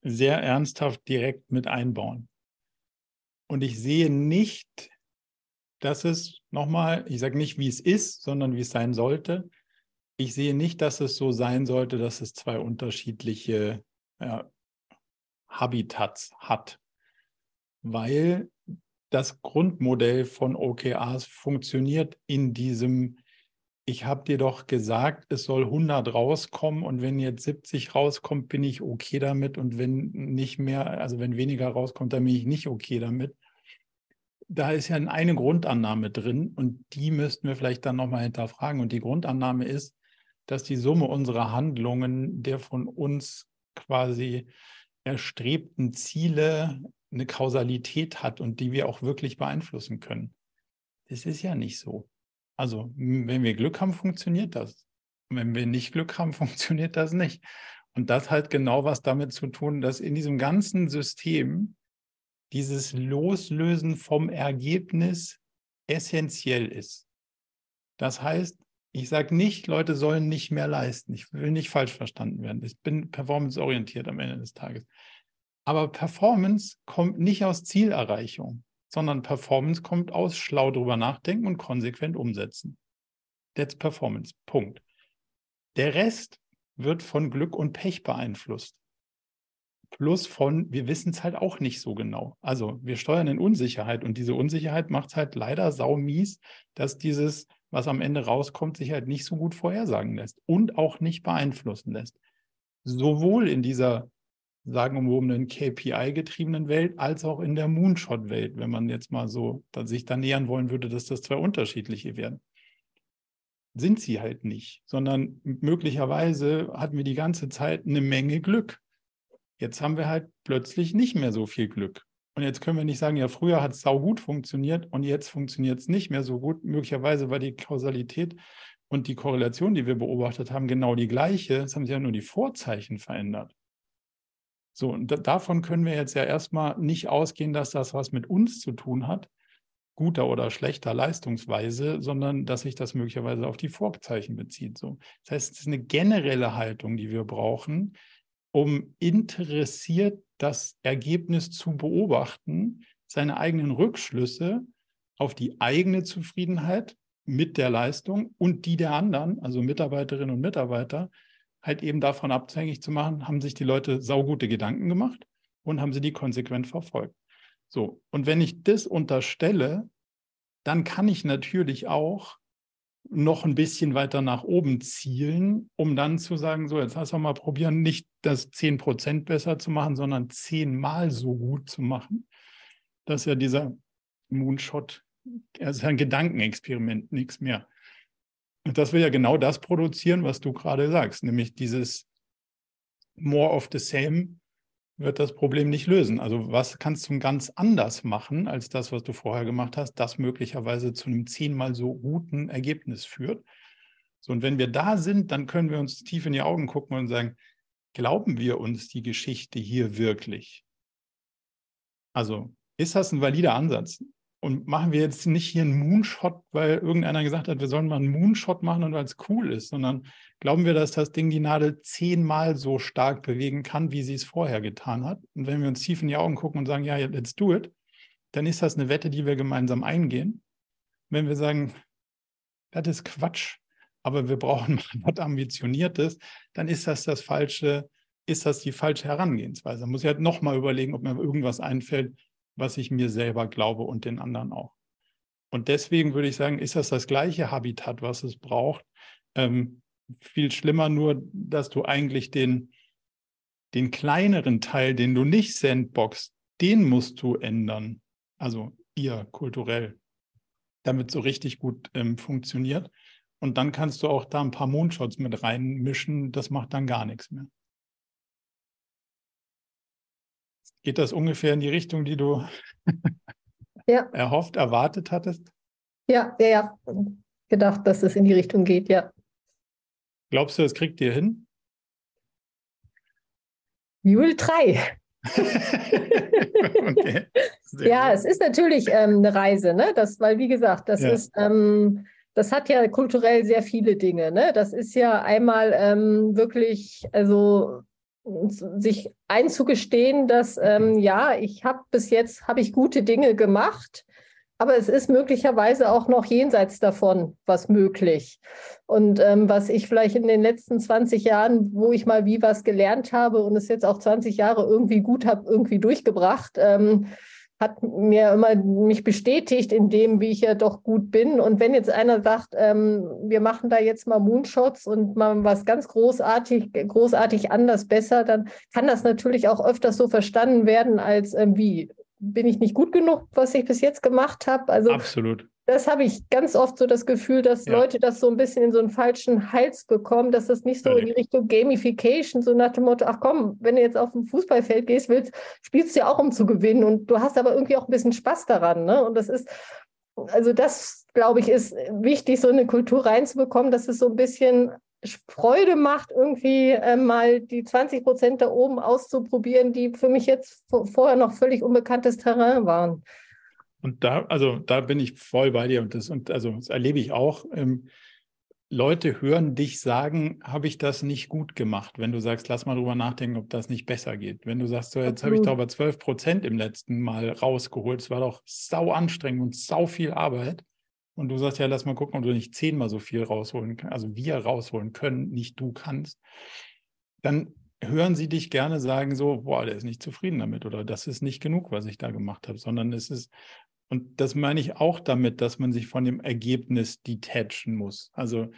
Sehr ernsthaft direkt mit einbauen. Und ich sehe nicht, dass es nochmal, ich sage nicht, wie es ist, sondern wie es sein sollte, ich sehe nicht, dass es so sein sollte, dass es zwei unterschiedliche ja, Habitats hat, weil das Grundmodell von OKRs funktioniert in diesem, ich habe dir doch gesagt, es soll 100 rauskommen und wenn jetzt 70 rauskommt, bin ich okay damit und wenn nicht mehr, also wenn weniger rauskommt, dann bin ich nicht okay damit. Da ist ja eine Grundannahme drin und die müssten wir vielleicht dann nochmal hinterfragen. Und die Grundannahme ist, dass die Summe unserer Handlungen der von uns quasi erstrebten Ziele eine Kausalität hat und die wir auch wirklich beeinflussen können. Das ist ja nicht so. Also, wenn wir Glück haben, funktioniert das. wenn wir nicht Glück haben, funktioniert das nicht. Und das hat genau was damit zu tun, dass in diesem ganzen System dieses Loslösen vom Ergebnis essentiell ist. Das heißt, ich sage nicht, Leute sollen nicht mehr leisten. Ich will nicht falsch verstanden werden. Ich bin performanceorientiert am Ende des Tages. Aber Performance kommt nicht aus Zielerreichung, sondern Performance kommt aus schlau drüber nachdenken und konsequent umsetzen. That's Performance. Punkt. Der Rest wird von Glück und Pech beeinflusst. Plus von, wir wissen es halt auch nicht so genau. Also wir steuern in Unsicherheit und diese Unsicherheit macht es halt leider saumies, dass dieses, was am Ende rauskommt, sich halt nicht so gut vorhersagen lässt und auch nicht beeinflussen lässt. Sowohl in dieser sagenumwobenen KPI-getriebenen Welt als auch in der Moonshot-Welt, wenn man jetzt mal so sich da nähern wollen würde, dass das zwei unterschiedliche werden. Sind sie halt nicht, sondern möglicherweise hatten wir die ganze Zeit eine Menge Glück. Jetzt haben wir halt plötzlich nicht mehr so viel Glück. Und jetzt können wir nicht sagen, ja, früher hat es sau gut funktioniert und jetzt funktioniert es nicht mehr so gut. Möglicherweise war die Kausalität und die Korrelation, die wir beobachtet haben, genau die gleiche. Es haben sich ja nur die Vorzeichen verändert. So, und davon können wir jetzt ja erstmal nicht ausgehen, dass das was mit uns zu tun hat, guter oder schlechter Leistungsweise, sondern dass sich das möglicherweise auf die Vorzeichen bezieht. So. Das heißt, es ist eine generelle Haltung, die wir brauchen, um interessiert das Ergebnis zu beobachten, seine eigenen Rückschlüsse auf die eigene Zufriedenheit mit der Leistung und die der anderen, also Mitarbeiterinnen und Mitarbeiter, halt eben davon abhängig zu machen, haben sich die Leute saugute Gedanken gemacht und haben sie die konsequent verfolgt. So, und wenn ich das unterstelle, dann kann ich natürlich auch noch ein bisschen weiter nach oben zielen, um dann zu sagen, so, jetzt lass wir mal probieren, nicht das 10% besser zu machen, sondern zehnmal so gut zu machen. Das ist ja dieser Moonshot, er ist ja ein Gedankenexperiment, nichts mehr. Und das will ja genau das produzieren, was du gerade sagst, nämlich dieses More of the Same wird das Problem nicht lösen. Also was kannst du ganz anders machen als das, was du vorher gemacht hast, das möglicherweise zu einem zehnmal so guten Ergebnis führt. So, und wenn wir da sind, dann können wir uns tief in die Augen gucken und sagen, glauben wir uns die Geschichte hier wirklich? Also ist das ein valider Ansatz? Und machen wir jetzt nicht hier einen Moonshot, weil irgendeiner gesagt hat, wir sollen mal einen Moonshot machen und weil es cool ist, sondern glauben wir, dass das Ding die Nadel zehnmal so stark bewegen kann, wie sie es vorher getan hat. Und wenn wir uns tief in die Augen gucken und sagen, ja, let's do it, dann ist das eine Wette, die wir gemeinsam eingehen. Wenn wir sagen, das ist Quatsch, aber wir brauchen mal was Ambitioniertes, dann ist das das falsche, ist das die falsche Herangehensweise. Da muss ich halt nochmal überlegen, ob mir irgendwas einfällt, was ich mir selber glaube und den anderen auch. Und deswegen würde ich sagen, ist das das gleiche Habitat, was es braucht. Ähm, viel schlimmer nur, dass du eigentlich den, den kleineren Teil, den du nicht sandboxst, den musst du ändern. Also ihr kulturell, damit so richtig gut ähm, funktioniert. Und dann kannst du auch da ein paar Moonshots mit reinmischen. Das macht dann gar nichts mehr. Geht das ungefähr in die Richtung, die du ja. erhofft, erwartet hattest? Ja, ja, ja. Gedacht, dass es in die Richtung geht, ja. Glaubst du, es kriegt ihr hin? Jule 3. okay. ja, gut. es ist natürlich ähm, eine Reise, ne? Das, weil wie gesagt, das ja. ist, ähm, das hat ja kulturell sehr viele Dinge, ne? Das ist ja einmal ähm, wirklich, also sich einzugestehen, dass ähm, ja, ich habe bis jetzt habe ich gute Dinge gemacht, aber es ist möglicherweise auch noch jenseits davon was möglich. Und ähm, was ich vielleicht in den letzten 20 Jahren, wo ich mal wie was gelernt habe und es jetzt auch 20 Jahre irgendwie gut habe, irgendwie durchgebracht, ähm, hat mir immer mich bestätigt in dem, wie ich ja doch gut bin. Und wenn jetzt einer sagt, ähm, wir machen da jetzt mal Moonshots und mal was ganz großartig, großartig anders besser, dann kann das natürlich auch öfters so verstanden werden als ähm, wie bin ich nicht gut genug, was ich bis jetzt gemacht habe. Also absolut das habe ich ganz oft so das Gefühl, dass ja. Leute das so ein bisschen in so einen falschen Hals bekommen, dass das nicht so ja, in die Richtung Gamification, so nach dem Motto, ach komm, wenn du jetzt auf ein Fußballfeld gehst, willst, spielst du ja auch, um zu gewinnen. Und du hast aber irgendwie auch ein bisschen Spaß daran. Ne? Und das ist, also das, glaube ich, ist wichtig, so eine Kultur reinzubekommen, dass es so ein bisschen Freude macht, irgendwie äh, mal die 20 Prozent da oben auszuprobieren, die für mich jetzt vorher noch völlig unbekanntes Terrain waren. Und da, also da bin ich voll bei dir und das, und also das erlebe ich auch. Ähm, Leute hören dich sagen, habe ich das nicht gut gemacht, wenn du sagst, lass mal drüber nachdenken, ob das nicht besser geht. Wenn du sagst, so, jetzt habe ich da aber 12 Prozent im letzten Mal rausgeholt, es war doch sau anstrengend und sau viel Arbeit. Und du sagst, ja, lass mal gucken, ob du nicht zehnmal so viel rausholen kannst, also wir rausholen können, nicht du kannst. Dann hören sie dich gerne sagen so, boah, der ist nicht zufrieden damit oder das ist nicht genug, was ich da gemacht habe, sondern es ist, und das meine ich auch damit, dass man sich von dem Ergebnis detachen muss. Also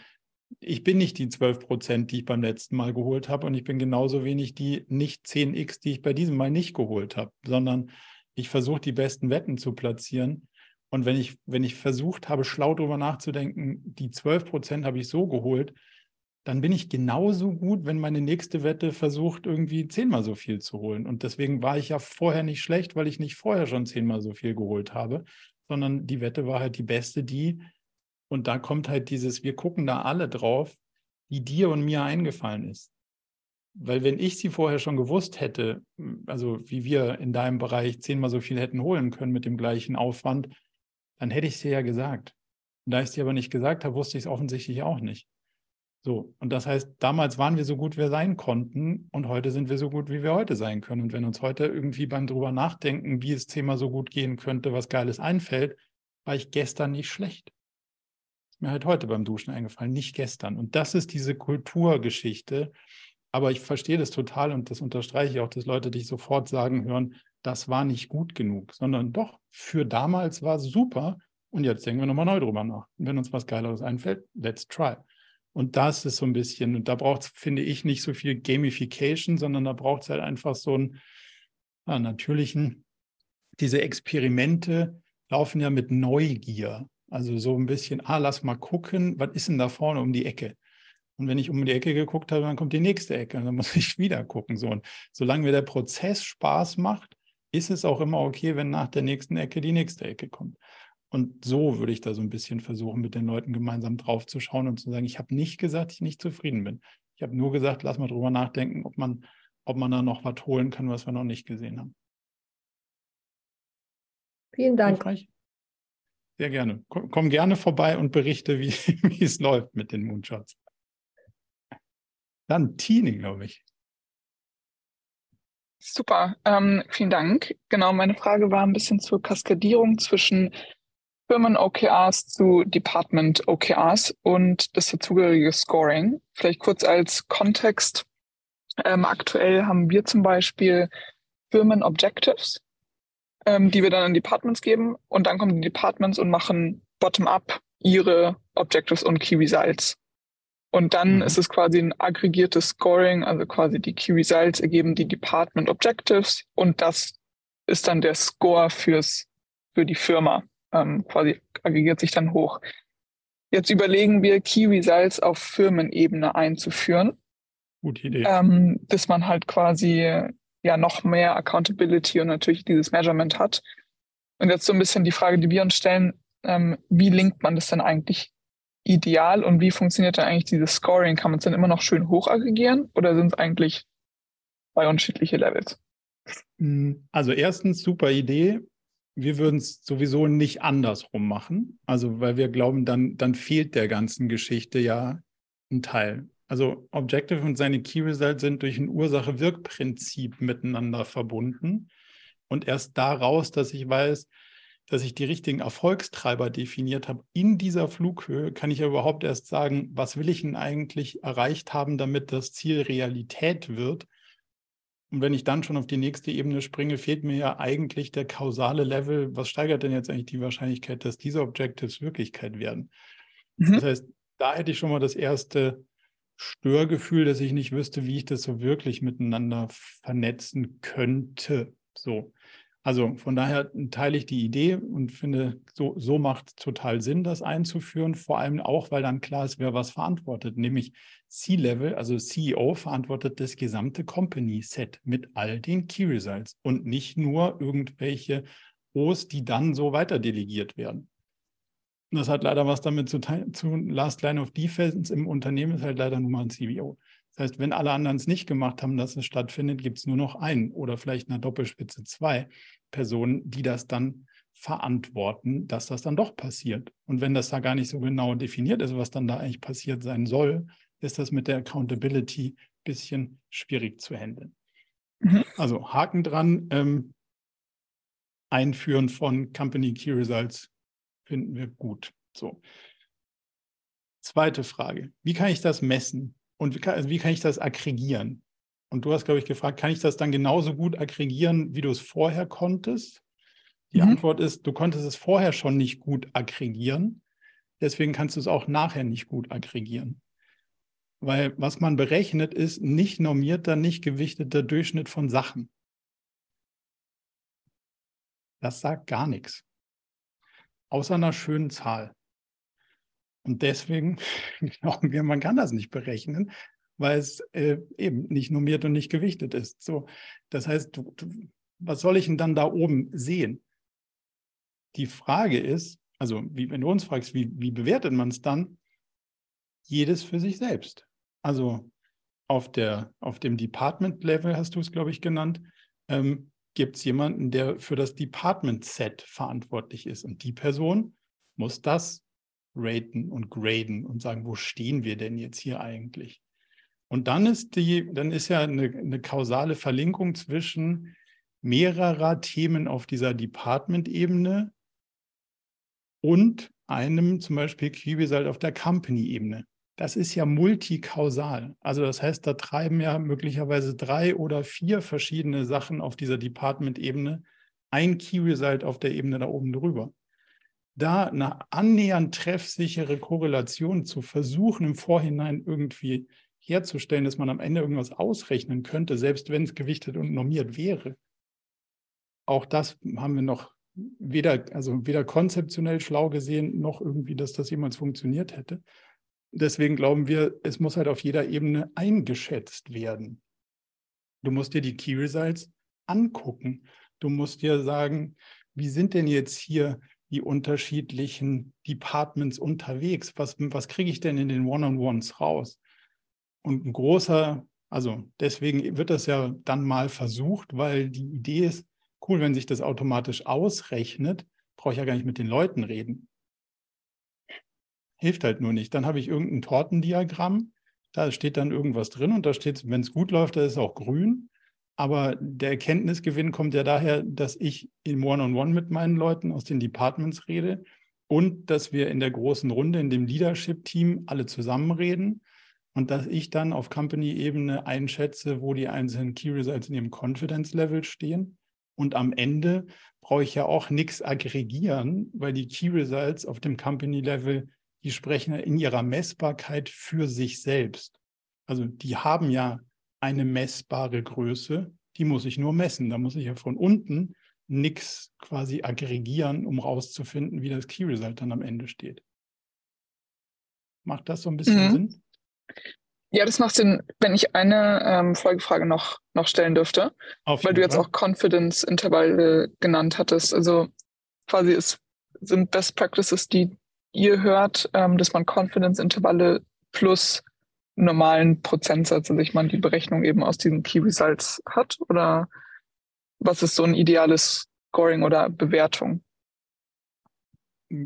ich bin nicht die 12 Prozent, die ich beim letzten Mal geholt habe und ich bin genauso wenig die nicht 10x, die ich bei diesem Mal nicht geholt habe, sondern ich versuche die besten Wetten zu platzieren. Und wenn ich, wenn ich versucht habe, schlau darüber nachzudenken, die 12 Prozent habe ich so geholt, dann bin ich genauso gut, wenn meine nächste Wette versucht, irgendwie zehnmal so viel zu holen. Und deswegen war ich ja vorher nicht schlecht, weil ich nicht vorher schon zehnmal so viel geholt habe, sondern die Wette war halt die beste, die, und da kommt halt dieses, wir gucken da alle drauf, die dir und mir eingefallen ist. Weil wenn ich sie vorher schon gewusst hätte, also wie wir in deinem Bereich zehnmal so viel hätten holen können mit dem gleichen Aufwand, dann hätte ich dir ja gesagt. Und da ich dir aber nicht gesagt habe, wusste ich es offensichtlich auch nicht. So, und das heißt, damals waren wir so gut, wie wir sein konnten und heute sind wir so gut, wie wir heute sein können. Und wenn uns heute irgendwie beim drüber nachdenken, wie das Thema so gut gehen könnte, was Geiles einfällt, war ich gestern nicht schlecht. Ist mir halt heute beim Duschen eingefallen, nicht gestern. Und das ist diese Kulturgeschichte. Aber ich verstehe das total und das unterstreiche ich auch, dass Leute dich sofort sagen hören, das war nicht gut genug, sondern doch, für damals war es super. Und jetzt denken wir nochmal neu drüber nach. Und wenn uns was Geileres einfällt, let's try. Und das ist so ein bisschen, und da braucht es, finde ich, nicht so viel Gamification, sondern da braucht es halt einfach so einen ja, natürlichen, diese Experimente laufen ja mit Neugier. Also so ein bisschen, ah, lass mal gucken, was ist denn da vorne um die Ecke? Und wenn ich um die Ecke geguckt habe, dann kommt die nächste Ecke und dann muss ich wieder gucken. So. Und solange mir der Prozess Spaß macht, ist es auch immer okay, wenn nach der nächsten Ecke die nächste Ecke kommt. Und so würde ich da so ein bisschen versuchen, mit den Leuten gemeinsam drauf zu schauen und zu sagen, ich habe nicht gesagt, ich nicht zufrieden bin. Ich habe nur gesagt, lass mal drüber nachdenken, ob man, ob man da noch was holen kann, was wir noch nicht gesehen haben. Vielen Dank. Sehr gerne. Komm, komm, gerne vorbei und berichte, wie, wie es läuft mit den Moonshots. Dann Tini, glaube ich. Super, ähm, vielen Dank. Genau, meine Frage war ein bisschen zur Kaskadierung zwischen Firmen-OKRs zu Department-OKRs und das dazugehörige Scoring. Vielleicht kurz als Kontext. Ähm, aktuell haben wir zum Beispiel Firmen-Objectives, ähm, die wir dann an Departments geben und dann kommen die Departments und machen bottom-up ihre Objectives und Key Results. Und dann mhm. ist es quasi ein aggregiertes Scoring, also quasi die Key Results ergeben die Department Objectives und das ist dann der Score fürs, für die Firma ähm, quasi aggregiert sich dann hoch. Jetzt überlegen wir, Key Results auf Firmenebene einzuführen. Gute Idee. Ähm, dass man halt quasi ja noch mehr Accountability und natürlich dieses Measurement hat. Und jetzt so ein bisschen die Frage, die wir uns stellen, ähm, wie linkt man das denn eigentlich ideal und wie funktioniert dann eigentlich dieses Scoring? Kann man es dann immer noch schön hoch aggregieren oder sind es eigentlich zwei unterschiedliche Levels? Hm, also erstens super Idee wir würden es sowieso nicht andersrum machen. Also, weil wir glauben, dann, dann fehlt der ganzen Geschichte ja ein Teil. Also Objective und seine Key Results sind durch ein Ursache-Wirk-Prinzip miteinander verbunden. Und erst daraus, dass ich weiß, dass ich die richtigen Erfolgstreiber definiert habe, in dieser Flughöhe kann ich ja überhaupt erst sagen, was will ich denn eigentlich erreicht haben, damit das Ziel Realität wird und wenn ich dann schon auf die nächste Ebene springe, fehlt mir ja eigentlich der kausale Level. Was steigert denn jetzt eigentlich die Wahrscheinlichkeit, dass diese Objectives Wirklichkeit werden? Mhm. Das heißt, da hätte ich schon mal das erste Störgefühl, dass ich nicht wüsste, wie ich das so wirklich miteinander vernetzen könnte. So. Also von daher teile ich die Idee und finde, so, so macht total Sinn, das einzuführen. Vor allem auch, weil dann klar ist, wer was verantwortet. Nämlich C-Level, also CEO, verantwortet das gesamte Company-Set mit all den Key Results und nicht nur irgendwelche O's, die dann so weiter delegiert werden. Das hat leider was damit zu tun. Last Line of Defense im Unternehmen ist halt leider nur mal ein CBO. Das heißt, wenn alle anderen es nicht gemacht haben, dass es stattfindet, gibt es nur noch einen oder vielleicht eine Doppelspitze zwei Personen, die das dann verantworten, dass das dann doch passiert. Und wenn das da gar nicht so genau definiert ist, was dann da eigentlich passiert sein soll, ist das mit der Accountability ein bisschen schwierig zu handeln. Mhm. Also Haken dran, ähm, Einführen von Company Key Results finden wir gut. So. Zweite Frage. Wie kann ich das messen? Und wie kann, also wie kann ich das aggregieren? Und du hast, glaube ich, gefragt, kann ich das dann genauso gut aggregieren, wie du es vorher konntest? Die mhm. Antwort ist, du konntest es vorher schon nicht gut aggregieren. Deswegen kannst du es auch nachher nicht gut aggregieren. Weil was man berechnet, ist nicht normierter, nicht gewichteter Durchschnitt von Sachen. Das sagt gar nichts. Außer einer schönen Zahl. Und deswegen glauben wir, man kann das nicht berechnen, weil es äh, eben nicht normiert und nicht gewichtet ist. So, das heißt, du, du, was soll ich denn dann da oben sehen? Die Frage ist, also wie, wenn du uns fragst, wie, wie bewertet man es dann? Jedes für sich selbst. Also auf, der, auf dem Department-Level hast du es, glaube ich, genannt, ähm, gibt es jemanden, der für das Department-Set verantwortlich ist. Und die Person muss das raten und graden und sagen, wo stehen wir denn jetzt hier eigentlich? Und dann ist die, dann ist ja eine, eine kausale Verlinkung zwischen mehrerer Themen auf dieser Department-Ebene und einem zum Beispiel Key-Result auf der Company-Ebene. Das ist ja multikausal. Also das heißt, da treiben ja möglicherweise drei oder vier verschiedene Sachen auf dieser Department-Ebene ein Key-Result auf der Ebene da oben drüber da eine annähernd treffsichere Korrelation zu versuchen, im Vorhinein irgendwie herzustellen, dass man am Ende irgendwas ausrechnen könnte, selbst wenn es gewichtet und normiert wäre. Auch das haben wir noch weder, also weder konzeptionell schlau gesehen, noch irgendwie, dass das jemals funktioniert hätte. Deswegen glauben wir, es muss halt auf jeder Ebene eingeschätzt werden. Du musst dir die Key Results angucken. Du musst dir sagen, wie sind denn jetzt hier die unterschiedlichen Departments unterwegs? Was, was kriege ich denn in den One-on-Ones raus? Und ein großer, also deswegen wird das ja dann mal versucht, weil die Idee ist, cool, wenn sich das automatisch ausrechnet, brauche ich ja gar nicht mit den Leuten reden. Hilft halt nur nicht. Dann habe ich irgendein Tortendiagramm, da steht dann irgendwas drin und da steht, wenn es gut läuft, da ist auch grün. Aber der Erkenntnisgewinn kommt ja daher, dass ich im One-on-One -on -One mit meinen Leuten aus den Departments rede und dass wir in der großen Runde, in dem Leadership-Team alle zusammenreden und dass ich dann auf Company-Ebene einschätze, wo die einzelnen Key Results in ihrem Confidence-Level stehen. Und am Ende brauche ich ja auch nichts aggregieren, weil die Key Results auf dem Company-Level, die sprechen in ihrer Messbarkeit für sich selbst. Also die haben ja eine messbare Größe, die muss ich nur messen. Da muss ich ja von unten nichts quasi aggregieren, um rauszufinden, wie das Key Result dann am Ende steht. Macht das so ein bisschen mhm. Sinn? Ja, das macht Sinn, wenn ich eine ähm, Folgefrage noch, noch stellen dürfte, weil du jetzt auch Confidence-Intervalle genannt hattest. Also quasi es sind Best Practices, die ihr hört, ähm, dass man Confidence-Intervalle plus normalen Prozentsatz, also ich meine, die Berechnung eben aus diesen Key Results hat? Oder was ist so ein ideales Scoring oder Bewertung?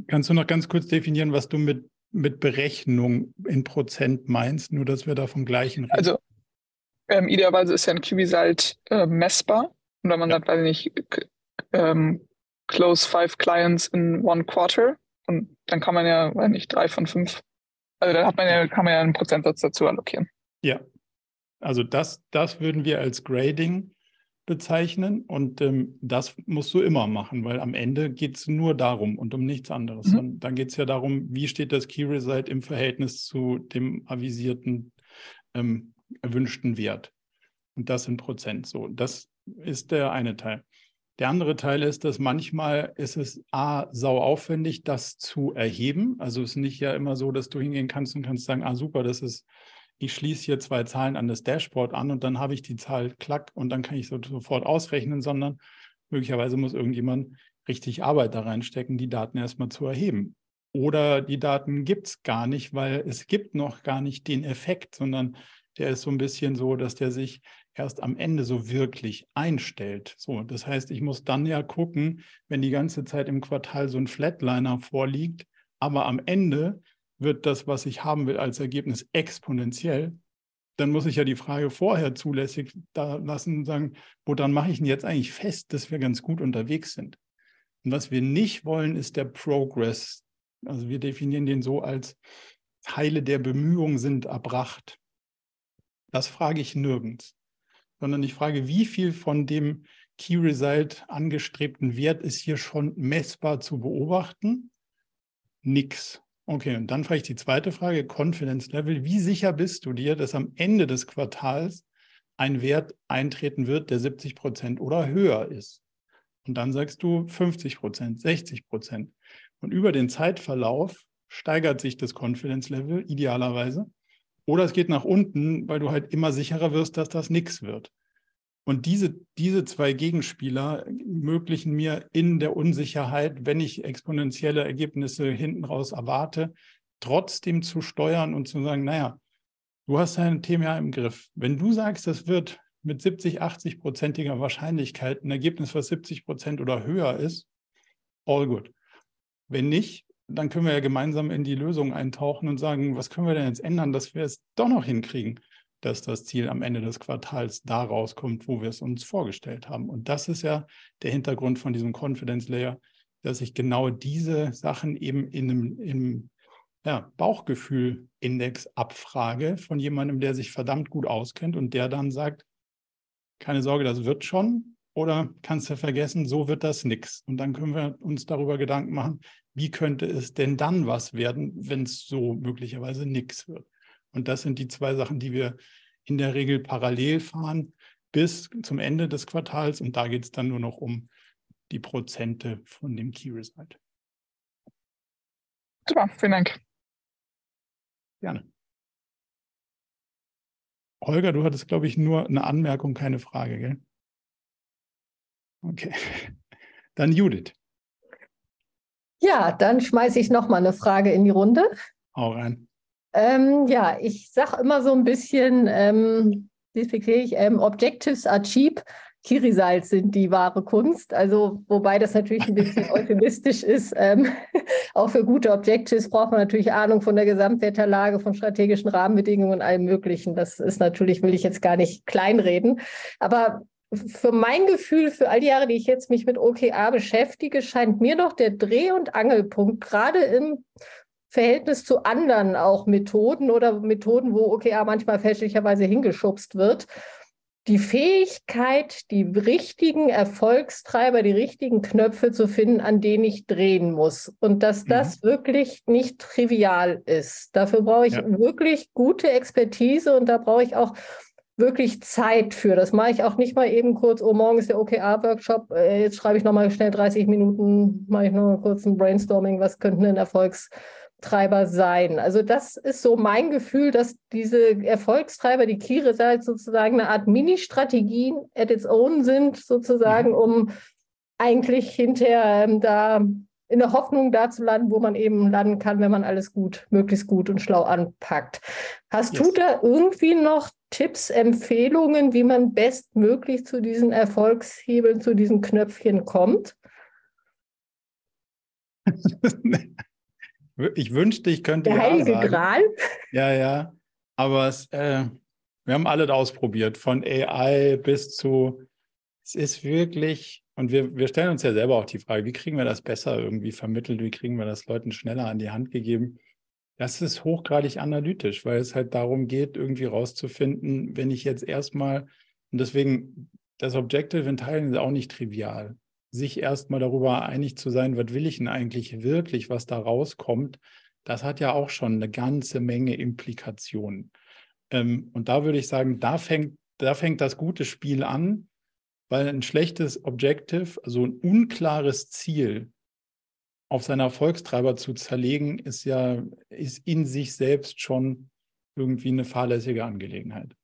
Kannst du noch ganz kurz definieren, was du mit, mit Berechnung in Prozent meinst, nur dass wir da vom gleichen reden? Also ähm, idealerweise ist ja ein Key-Result äh, messbar. Und wenn man ja. sagt, weiß ich nicht, ähm, close five clients in one quarter, und dann kann man ja, weiß nicht, drei von fünf also da hat man ja, kann man ja einen Prozentsatz dazu allokieren. Ja, also das, das würden wir als Grading bezeichnen und ähm, das musst du immer machen, weil am Ende geht es nur darum und um nichts anderes. Mhm. Und dann geht es ja darum, wie steht das Key Result im Verhältnis zu dem avisierten ähm, erwünschten Wert. Und das in Prozent. So, das ist der eine Teil. Der andere Teil ist, dass manchmal ist es A, sau aufwendig, das zu erheben. Also es ist nicht ja immer so, dass du hingehen kannst und kannst sagen, ah super, das ist, ich schließe hier zwei Zahlen an das Dashboard an und dann habe ich die Zahl klack und dann kann ich so sofort ausrechnen, sondern möglicherweise muss irgendjemand richtig Arbeit da reinstecken, die Daten erstmal zu erheben. Oder die Daten gibt es gar nicht, weil es gibt noch gar nicht den Effekt, sondern der ist so ein bisschen so, dass der sich erst am Ende so wirklich einstellt. So, das heißt, ich muss dann ja gucken, wenn die ganze Zeit im Quartal so ein Flatliner vorliegt, aber am Ende wird das, was ich haben will, als Ergebnis exponentiell, dann muss ich ja die Frage vorher zulässig da lassen und sagen, wo dann mache ich denn jetzt eigentlich fest, dass wir ganz gut unterwegs sind. Und was wir nicht wollen, ist der Progress. Also wir definieren den so als Teile der Bemühungen sind erbracht. Das frage ich nirgends, sondern ich frage, wie viel von dem Key Result angestrebten Wert ist hier schon messbar zu beobachten? Nix. Okay, und dann frage ich die zweite Frage, Confidence Level. Wie sicher bist du dir, dass am Ende des Quartals ein Wert eintreten wird, der 70 Prozent oder höher ist? Und dann sagst du 50 Prozent, 60 Prozent. Und über den Zeitverlauf steigert sich das Confidence Level idealerweise. Oder es geht nach unten, weil du halt immer sicherer wirst, dass das nichts wird. Und diese, diese zwei Gegenspieler ermöglichen mir in der Unsicherheit, wenn ich exponentielle Ergebnisse hinten raus erwarte, trotzdem zu steuern und zu sagen, naja, du hast dein Thema im Griff. Wenn du sagst, das wird mit 70, 80 prozentiger Wahrscheinlichkeit ein Ergebnis, was 70 Prozent oder höher ist, all good. Wenn nicht, dann können wir ja gemeinsam in die Lösung eintauchen und sagen, was können wir denn jetzt ändern, dass wir es doch noch hinkriegen dass das Ziel am Ende des Quartals da rauskommt, wo wir es uns vorgestellt haben. Und das ist ja der Hintergrund von diesem Confidence Layer, dass ich genau diese Sachen eben in einem, im ja, Bauchgefühl-Index abfrage von jemandem, der sich verdammt gut auskennt und der dann sagt, keine Sorge, das wird schon oder kannst du vergessen, so wird das nichts. Und dann können wir uns darüber Gedanken machen, wie könnte es denn dann was werden, wenn es so möglicherweise nichts wird. Und das sind die zwei Sachen, die wir in der Regel parallel fahren bis zum Ende des Quartals. Und da geht es dann nur noch um die Prozente von dem Key Result. Super, vielen Dank. Gerne. Holger, du hattest, glaube ich, nur eine Anmerkung, keine Frage, gell? Okay. Dann Judith. Ja, dann schmeiße ich noch mal eine Frage in die Runde. Hau rein. Ähm, ja, ich sage immer so ein bisschen, ähm, ich, ähm, Objectives are cheap. Kirisalz sind die wahre Kunst. Also, wobei das natürlich ein bisschen euphemistisch ist. Ähm, auch für gute Objectives braucht man natürlich Ahnung von der Gesamtwetterlage, von strategischen Rahmenbedingungen und allem Möglichen. Das ist natürlich, will ich jetzt gar nicht kleinreden. Aber für mein Gefühl, für all die Jahre, die ich jetzt mich mit OKA beschäftige, scheint mir doch der Dreh- und Angelpunkt gerade im Verhältnis zu anderen auch Methoden oder Methoden, wo OKR manchmal fälschlicherweise hingeschubst wird. Die Fähigkeit, die richtigen Erfolgstreiber, die richtigen Knöpfe zu finden, an denen ich drehen muss. Und dass mhm. das wirklich nicht trivial ist. Dafür brauche ich ja. wirklich gute Expertise und da brauche ich auch wirklich Zeit für. Das mache ich auch nicht mal eben kurz, oh, morgen ist der OKR-Workshop, äh, jetzt schreibe ich nochmal schnell 30 Minuten, mache ich nochmal kurz ein Brainstorming, was könnten denn Erfolgs- Treiber sein. Also das ist so mein Gefühl, dass diese Erfolgstreiber, die halt sozusagen eine Art Mini-Strategien at its own sind, sozusagen, um eigentlich hinterher ähm, da in der Hoffnung da zu landen, wo man eben landen kann, wenn man alles gut, möglichst gut und schlau anpackt. Hast yes. du da irgendwie noch Tipps, Empfehlungen, wie man bestmöglich zu diesen Erfolgshebeln, zu diesen Knöpfchen kommt? Ich wünschte, ich könnte. Der ja heilige sagen. Gral? Ja, ja. Aber es, äh, wir haben alles ausprobiert, von AI bis zu, es ist wirklich, und wir, wir stellen uns ja selber auch die Frage, wie kriegen wir das besser irgendwie vermittelt, wie kriegen wir das Leuten schneller an die Hand gegeben? Das ist hochgradig analytisch, weil es halt darum geht, irgendwie rauszufinden, wenn ich jetzt erstmal, und deswegen, das Objective in Teilen ist auch nicht trivial sich erstmal darüber einig zu sein, was will ich denn eigentlich wirklich, was da rauskommt, das hat ja auch schon eine ganze Menge Implikationen. Ähm, und da würde ich sagen, da fängt, da fängt das gute Spiel an, weil ein schlechtes Objective, also ein unklares Ziel auf seine Erfolgstreiber zu zerlegen, ist ja, ist in sich selbst schon irgendwie eine fahrlässige Angelegenheit.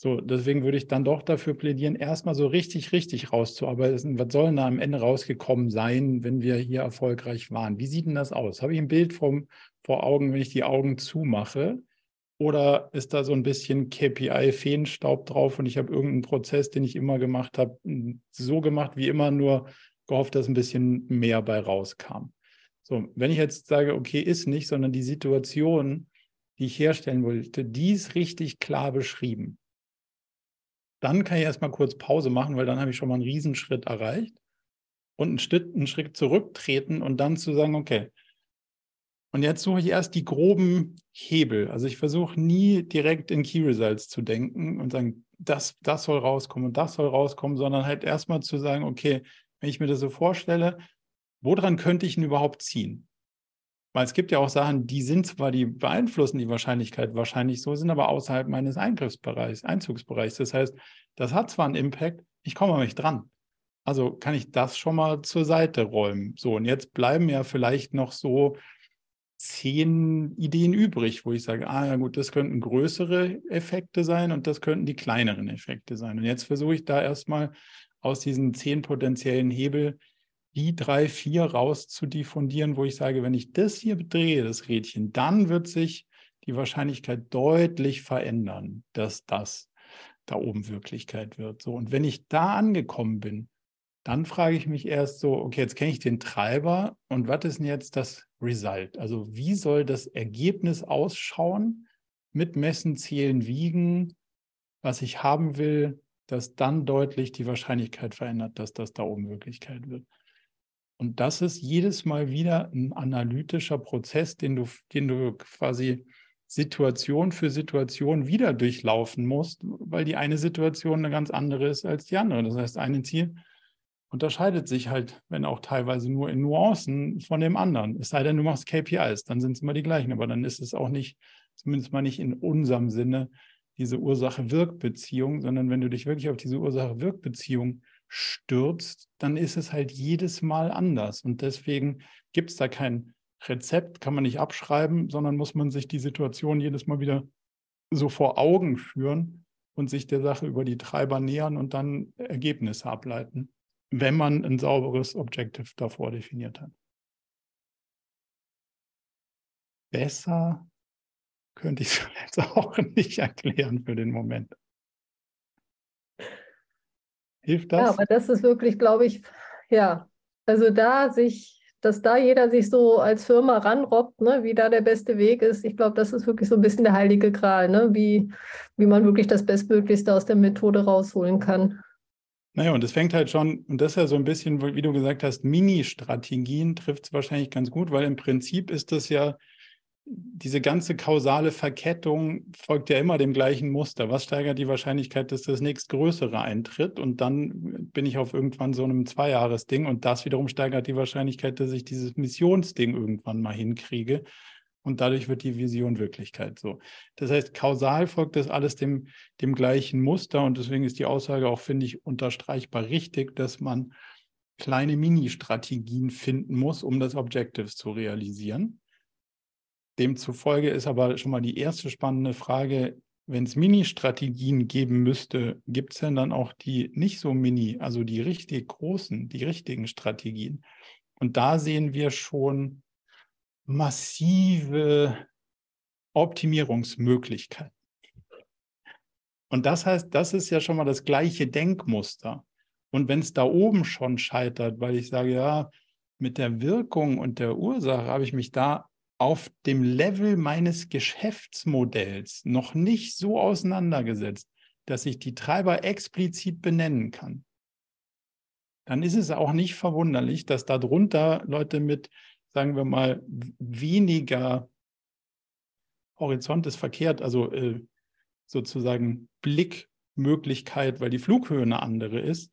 So, deswegen würde ich dann doch dafür plädieren, erstmal so richtig, richtig rauszuarbeiten. Was soll denn da am Ende rausgekommen sein, wenn wir hier erfolgreich waren? Wie sieht denn das aus? Habe ich ein Bild vom, vor Augen, wenn ich die Augen zumache? Oder ist da so ein bisschen KPI-Feenstaub drauf und ich habe irgendeinen Prozess, den ich immer gemacht habe, so gemacht wie immer, nur gehofft, dass ein bisschen mehr bei rauskam? So, wenn ich jetzt sage, okay, ist nicht, sondern die Situation, die ich herstellen wollte, die ist richtig klar beschrieben dann kann ich erstmal kurz Pause machen, weil dann habe ich schon mal einen Riesenschritt erreicht. Und einen Schritt, einen Schritt zurücktreten und dann zu sagen, okay, und jetzt suche ich erst die groben Hebel. Also ich versuche nie direkt in Key Results zu denken und sagen, das, das soll rauskommen und das soll rauskommen, sondern halt erstmal zu sagen, okay, wenn ich mir das so vorstelle, woran könnte ich ihn überhaupt ziehen? Weil es gibt ja auch Sachen, die sind zwar, die beeinflussen die Wahrscheinlichkeit wahrscheinlich so, sind aber außerhalb meines Eingriffsbereichs, Einzugsbereichs. Das heißt, das hat zwar einen Impact, ich komme aber nicht dran. Also kann ich das schon mal zur Seite räumen. So, und jetzt bleiben ja vielleicht noch so zehn Ideen übrig, wo ich sage, ah ja gut, das könnten größere Effekte sein und das könnten die kleineren Effekte sein. Und jetzt versuche ich da erstmal aus diesen zehn potenziellen Hebel die drei, vier rauszudiffundieren, wo ich sage, wenn ich das hier drehe, das Rädchen, dann wird sich die Wahrscheinlichkeit deutlich verändern, dass das da oben Wirklichkeit wird. So, und wenn ich da angekommen bin, dann frage ich mich erst so, okay, jetzt kenne ich den Treiber und was ist denn jetzt das Result? Also wie soll das Ergebnis ausschauen mit Messen, Zählen, Wiegen, was ich haben will, dass dann deutlich die Wahrscheinlichkeit verändert, dass das da oben Wirklichkeit wird. Und das ist jedes Mal wieder ein analytischer Prozess, den du, den du quasi Situation für Situation wieder durchlaufen musst, weil die eine Situation eine ganz andere ist als die andere. Das heißt, ein Ziel unterscheidet sich halt, wenn auch teilweise nur in Nuancen von dem anderen. Es sei denn, du machst KPIs, dann sind es immer die gleichen, aber dann ist es auch nicht, zumindest mal nicht in unserem Sinne, diese Ursache-Wirk-Beziehung, sondern wenn du dich wirklich auf diese Ursache-Wirk-Beziehung stürzt, dann ist es halt jedes Mal anders. Und deswegen gibt es da kein Rezept, kann man nicht abschreiben, sondern muss man sich die Situation jedes Mal wieder so vor Augen führen und sich der Sache über die Treiber nähern und dann Ergebnisse ableiten, wenn man ein sauberes Objective davor definiert hat. Besser könnte ich es jetzt auch nicht erklären für den Moment. Hilft das? Ja, aber das ist wirklich, glaube ich, ja, also da sich, dass da jeder sich so als Firma ranrobbt, ne, wie da der beste Weg ist, ich glaube, das ist wirklich so ein bisschen der heilige Gral, ne, wie, wie man wirklich das Bestmöglichste aus der Methode rausholen kann. Naja, und das fängt halt schon, und das ist ja so ein bisschen, wie du gesagt hast, Mini-Strategien trifft es wahrscheinlich ganz gut, weil im Prinzip ist das ja diese ganze kausale Verkettung folgt ja immer dem gleichen Muster. Was steigert die Wahrscheinlichkeit, dass das nächstgrößere eintritt? Und dann bin ich auf irgendwann so einem Zweijahresding und das wiederum steigert die Wahrscheinlichkeit, dass ich dieses Missionsding irgendwann mal hinkriege. Und dadurch wird die Vision Wirklichkeit so. Das heißt, kausal folgt das alles dem, dem gleichen Muster. Und deswegen ist die Aussage auch, finde ich, unterstreichbar richtig, dass man kleine Mini-Strategien finden muss, um das Objectives zu realisieren. Demzufolge ist aber schon mal die erste spannende Frage, wenn es Mini-Strategien geben müsste, gibt es denn dann auch die nicht so Mini, also die richtig großen, die richtigen Strategien? Und da sehen wir schon massive Optimierungsmöglichkeiten. Und das heißt, das ist ja schon mal das gleiche Denkmuster. Und wenn es da oben schon scheitert, weil ich sage, ja, mit der Wirkung und der Ursache habe ich mich da auf dem Level meines Geschäftsmodells noch nicht so auseinandergesetzt, dass ich die Treiber explizit benennen kann, dann ist es auch nicht verwunderlich, dass darunter Leute mit, sagen wir mal, weniger Horizont ist verkehrt, also äh, sozusagen Blickmöglichkeit, weil die Flughöhe eine andere ist.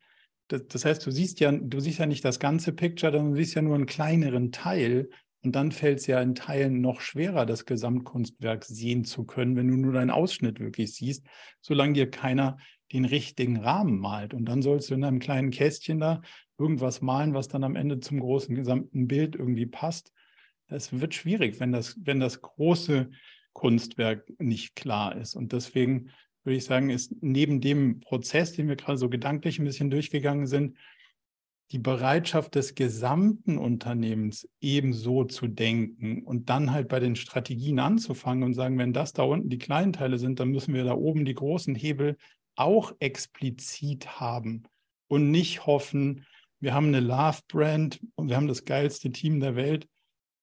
Das, das, heißt, du siehst ja, du siehst ja nicht das ganze Picture, sondern du siehst ja nur einen kleineren Teil und dann fällt es ja in Teilen noch schwerer, das Gesamtkunstwerk sehen zu können, wenn du nur deinen Ausschnitt wirklich siehst, solange dir keiner den richtigen Rahmen malt. Und dann sollst du in einem kleinen Kästchen da irgendwas malen, was dann am Ende zum großen gesamten Bild irgendwie passt. Das wird schwierig, wenn das, wenn das große Kunstwerk nicht klar ist. Und deswegen würde ich sagen, ist neben dem Prozess, den wir gerade so gedanklich ein bisschen durchgegangen sind, die Bereitschaft des gesamten Unternehmens ebenso zu denken und dann halt bei den Strategien anzufangen und sagen, wenn das da unten die kleinen Teile sind, dann müssen wir da oben die großen Hebel auch explizit haben und nicht hoffen, wir haben eine Love-Brand und wir haben das geilste Team der Welt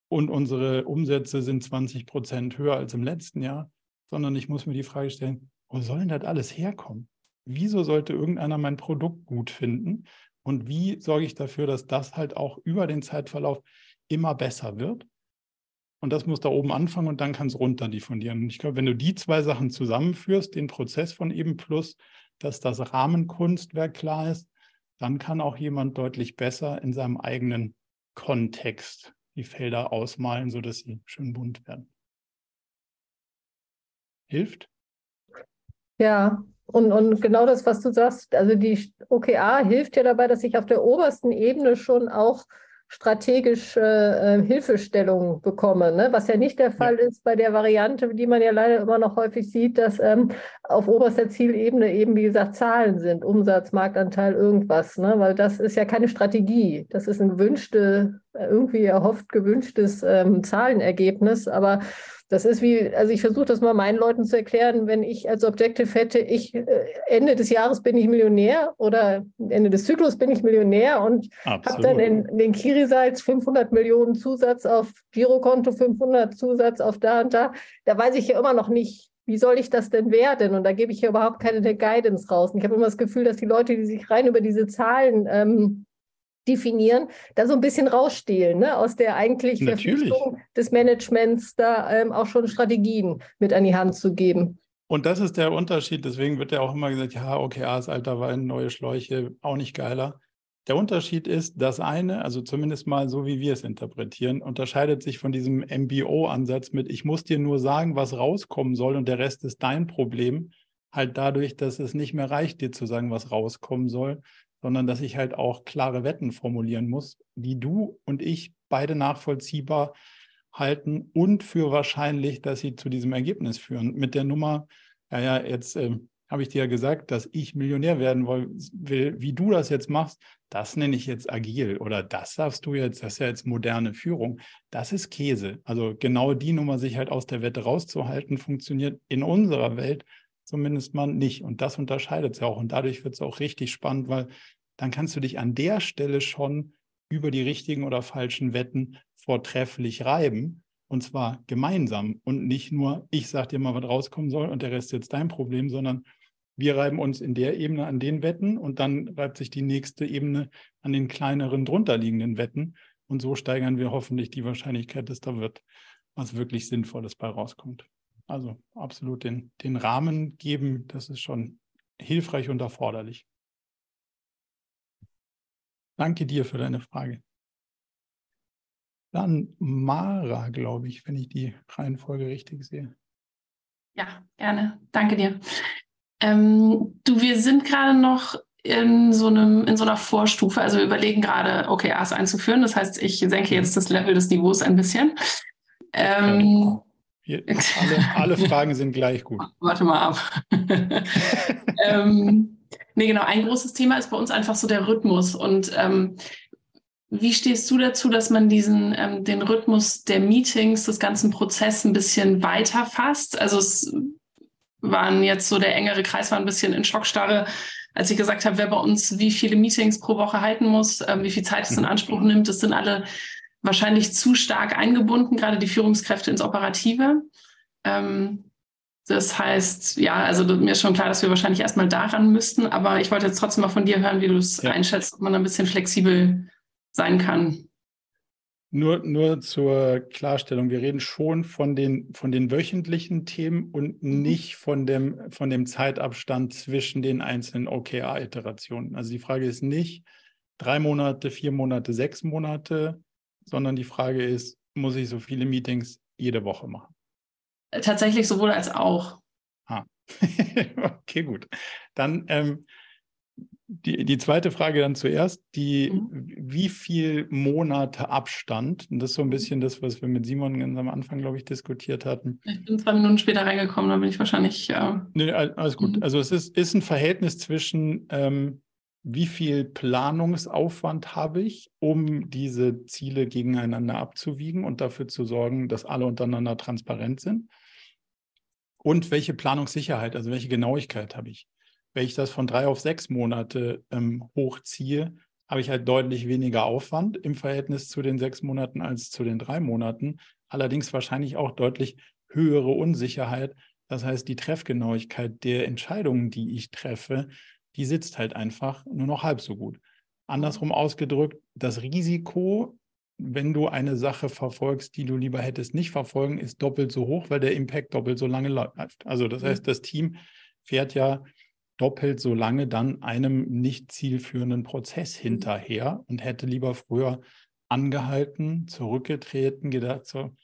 und unsere Umsätze sind 20 Prozent höher als im letzten Jahr, sondern ich muss mir die Frage stellen, wo soll denn das alles herkommen? Wieso sollte irgendeiner mein Produkt gut finden? Und wie sorge ich dafür, dass das halt auch über den Zeitverlauf immer besser wird? Und das muss da oben anfangen und dann kann es runter diffundieren. Und ich glaube, wenn du die zwei Sachen zusammenführst, den Prozess von eben plus, dass das Rahmenkunstwerk klar ist, dann kann auch jemand deutlich besser in seinem eigenen Kontext die Felder ausmalen, sodass sie schön bunt werden. Hilft? Ja, und, und genau das, was du sagst, also die OKA hilft ja dabei, dass ich auf der obersten Ebene schon auch strategische äh, Hilfestellung bekomme, ne? was ja nicht der Fall ja. ist bei der Variante, die man ja leider immer noch häufig sieht, dass ähm, auf oberster Zielebene eben, wie gesagt, Zahlen sind, Umsatz, Marktanteil, irgendwas, ne? weil das ist ja keine Strategie, das ist ein gewünschte, irgendwie erhofft gewünschtes ähm, Zahlenergebnis, aber das ist wie, also ich versuche das mal meinen Leuten zu erklären, wenn ich als Objective hätte, ich äh, Ende des Jahres bin ich Millionär oder Ende des Zyklus bin ich Millionär und habe dann in den Kirisalz 500 Millionen Zusatz auf Girokonto, 500 Zusatz auf da und da. Da weiß ich ja immer noch nicht, wie soll ich das denn werden? Und da gebe ich ja überhaupt keine Guidance raus. Und ich habe immer das Gefühl, dass die Leute, die sich rein über diese Zahlen ähm, definieren, da so ein bisschen rausstehlen, ne? aus der eigentlich Natürlich. Verpflichtung des Managements, da ähm, auch schon Strategien mit an die Hand zu geben. Und das ist der Unterschied. Deswegen wird ja auch immer gesagt, ja, OKRs, alter Wein, neue Schläuche, auch nicht geiler. Der Unterschied ist, das eine, also zumindest mal so, wie wir es interpretieren, unterscheidet sich von diesem MBO-Ansatz mit, ich muss dir nur sagen, was rauskommen soll und der Rest ist dein Problem. Halt dadurch, dass es nicht mehr reicht, dir zu sagen, was rauskommen soll, sondern dass ich halt auch klare Wetten formulieren muss, die du und ich beide nachvollziehbar halten und für wahrscheinlich, dass sie zu diesem Ergebnis führen. Mit der Nummer, ja, ja, jetzt äh, habe ich dir ja gesagt, dass ich Millionär werden will, wie du das jetzt machst, das nenne ich jetzt agil oder das darfst du jetzt, das ist ja jetzt moderne Führung. Das ist Käse. Also genau die Nummer, sich halt aus der Wette rauszuhalten, funktioniert in unserer Welt zumindest mal nicht. Und das unterscheidet es ja auch. Und dadurch wird es auch richtig spannend, weil dann kannst du dich an der Stelle schon über die richtigen oder falschen Wetten vortrefflich reiben. Und zwar gemeinsam und nicht nur, ich sage dir mal, was rauskommen soll und der Rest ist jetzt dein Problem, sondern wir reiben uns in der Ebene an den Wetten und dann reibt sich die nächste Ebene an den kleineren drunterliegenden Wetten. Und so steigern wir hoffentlich die Wahrscheinlichkeit, dass da wird was wirklich Sinnvolles bei rauskommt. Also absolut den, den Rahmen geben, das ist schon hilfreich und erforderlich. Danke dir für deine Frage. Dann Mara, glaube ich, wenn ich die Reihenfolge richtig sehe. Ja, gerne. Danke dir. Ähm, du, wir sind gerade noch in so, einem, in so einer Vorstufe. Also wir überlegen gerade, OKRs einzuführen. Das heißt, ich senke jetzt das Level des Niveaus ein bisschen. Ähm, Hier, alle, alle, Fragen sind gleich gut. Warte mal ab. ähm, Nee, genau. Ein großes Thema ist bei uns einfach so der Rhythmus. Und ähm, wie stehst du dazu, dass man diesen, ähm, den Rhythmus der Meetings, des ganzen Prozesses ein bisschen weiter fasst? Also es waren jetzt so, der engere Kreis war ein bisschen in Schockstarre, als ich gesagt habe, wer bei uns wie viele Meetings pro Woche halten muss, ähm, wie viel Zeit es in Anspruch nimmt. Das sind alle wahrscheinlich zu stark eingebunden, gerade die Führungskräfte ins Operative. Ähm, das heißt, ja, also mir ist schon klar, dass wir wahrscheinlich erstmal daran müssten, aber ich wollte jetzt trotzdem mal von dir hören, wie du es ja. einschätzt, ob man ein bisschen flexibel sein kann. Nur, nur zur Klarstellung, wir reden schon von den, von den wöchentlichen Themen und mhm. nicht von dem, von dem Zeitabstand zwischen den einzelnen OKR-Iterationen. Also die Frage ist nicht drei Monate, vier Monate, sechs Monate, sondern die Frage ist, muss ich so viele Meetings jede Woche machen? Tatsächlich sowohl als auch. Ah. okay, gut. Dann ähm, die, die zweite Frage dann zuerst, die, mhm. wie viel Monate Abstand? Und das ist so ein bisschen das, was wir mit Simon ganz am Anfang, glaube ich, diskutiert hatten. Ich bin zwei Minuten später reingekommen, da bin ich wahrscheinlich. Äh, nee, alles gut. Mhm. Also es ist, ist ein Verhältnis zwischen, ähm, wie viel Planungsaufwand habe ich, um diese Ziele gegeneinander abzuwiegen und dafür zu sorgen, dass alle untereinander transparent sind. Und welche Planungssicherheit, also welche Genauigkeit habe ich? Wenn ich das von drei auf sechs Monate ähm, hochziehe, habe ich halt deutlich weniger Aufwand im Verhältnis zu den sechs Monaten als zu den drei Monaten. Allerdings wahrscheinlich auch deutlich höhere Unsicherheit. Das heißt, die Treffgenauigkeit der Entscheidungen, die ich treffe, die sitzt halt einfach nur noch halb so gut. Andersrum ausgedrückt, das Risiko, wenn du eine Sache verfolgst, die du lieber hättest nicht verfolgen, ist doppelt so hoch, weil der Impact doppelt so lange läuft. Also das heißt, das Team fährt ja doppelt so lange dann einem nicht zielführenden Prozess mhm. hinterher und hätte lieber früher angehalten, zurückgetreten, gedacht, so,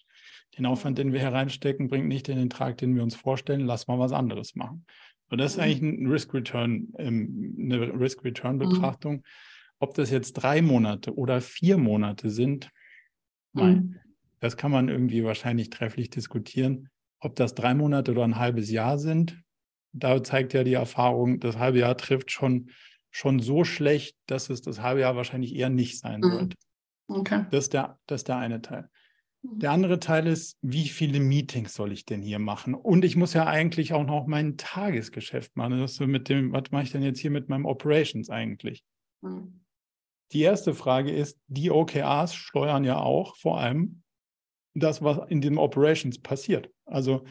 den Aufwand, den wir hereinstecken, bringt nicht den Trag, den wir uns vorstellen, lass mal was anderes machen. Und das ist mhm. eigentlich ein Risk-Return, ähm, eine Risk-Return-Betrachtung. Mhm. Ob das jetzt drei Monate oder vier Monate sind, mhm. das kann man irgendwie wahrscheinlich trefflich diskutieren. Ob das drei Monate oder ein halbes Jahr sind, da zeigt ja die Erfahrung, das halbe Jahr trifft schon, schon so schlecht, dass es das halbe Jahr wahrscheinlich eher nicht sein mhm. wird. Okay. Das ist, der, das ist der eine Teil. Mhm. Der andere Teil ist, wie viele Meetings soll ich denn hier machen? Und ich muss ja eigentlich auch noch mein Tagesgeschäft machen. Das so mit dem, was mache ich denn jetzt hier mit meinem Operations eigentlich? Mhm. Die erste Frage ist, die OKRs steuern ja auch vor allem das, was in den Operations passiert. Also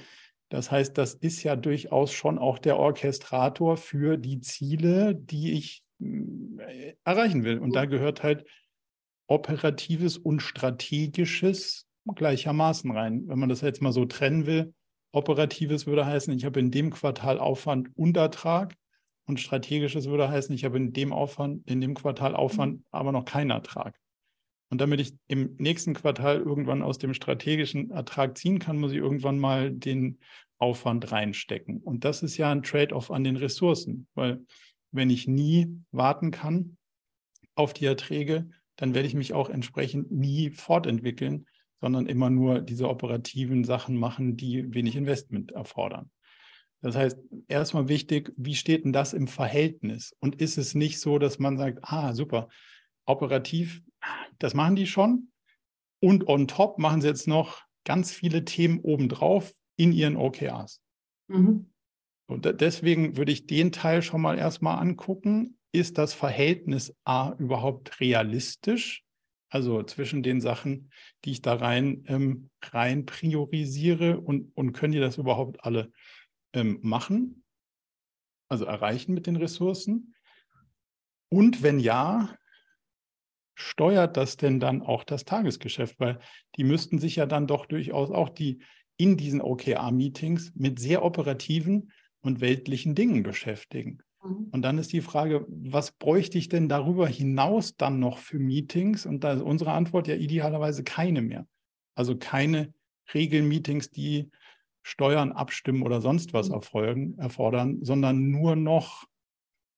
das heißt, das ist ja durchaus schon auch der Orchestrator für die Ziele, die ich äh, erreichen will. Und da gehört halt operatives und strategisches gleichermaßen rein. Wenn man das jetzt mal so trennen will, operatives würde heißen, ich habe in dem Quartal Aufwand und Ertrag und strategisches würde heißen, ich habe in dem Aufwand, in dem Quartal Aufwand, aber noch keinen Ertrag. Und damit ich im nächsten Quartal irgendwann aus dem strategischen Ertrag ziehen kann, muss ich irgendwann mal den Aufwand reinstecken. Und das ist ja ein Trade-off an den Ressourcen, weil wenn ich nie warten kann auf die Erträge, dann werde ich mich auch entsprechend nie fortentwickeln, sondern immer nur diese operativen Sachen machen, die wenig Investment erfordern. Das heißt, erstmal wichtig, wie steht denn das im Verhältnis? Und ist es nicht so, dass man sagt, ah, super, operativ das machen die schon. Und on top machen sie jetzt noch ganz viele Themen obendrauf in ihren OKRs. Mhm. Und deswegen würde ich den Teil schon mal erstmal angucken. Ist das Verhältnis A überhaupt realistisch? Also zwischen den Sachen, die ich da rein, ähm, rein priorisiere und, und können die das überhaupt alle ähm, machen? Also erreichen mit den Ressourcen? Und wenn ja, steuert das denn dann auch das Tagesgeschäft? Weil die müssten sich ja dann doch durchaus auch die in diesen OKR-Meetings mit sehr operativen und weltlichen Dingen beschäftigen. Mhm. Und dann ist die Frage, was bräuchte ich denn darüber hinaus dann noch für Meetings? Und da ist unsere Antwort ja idealerweise keine mehr. Also keine Regelmeetings, die Steuern, Abstimmen oder sonst was mhm. erfolgen, erfordern, sondern nur noch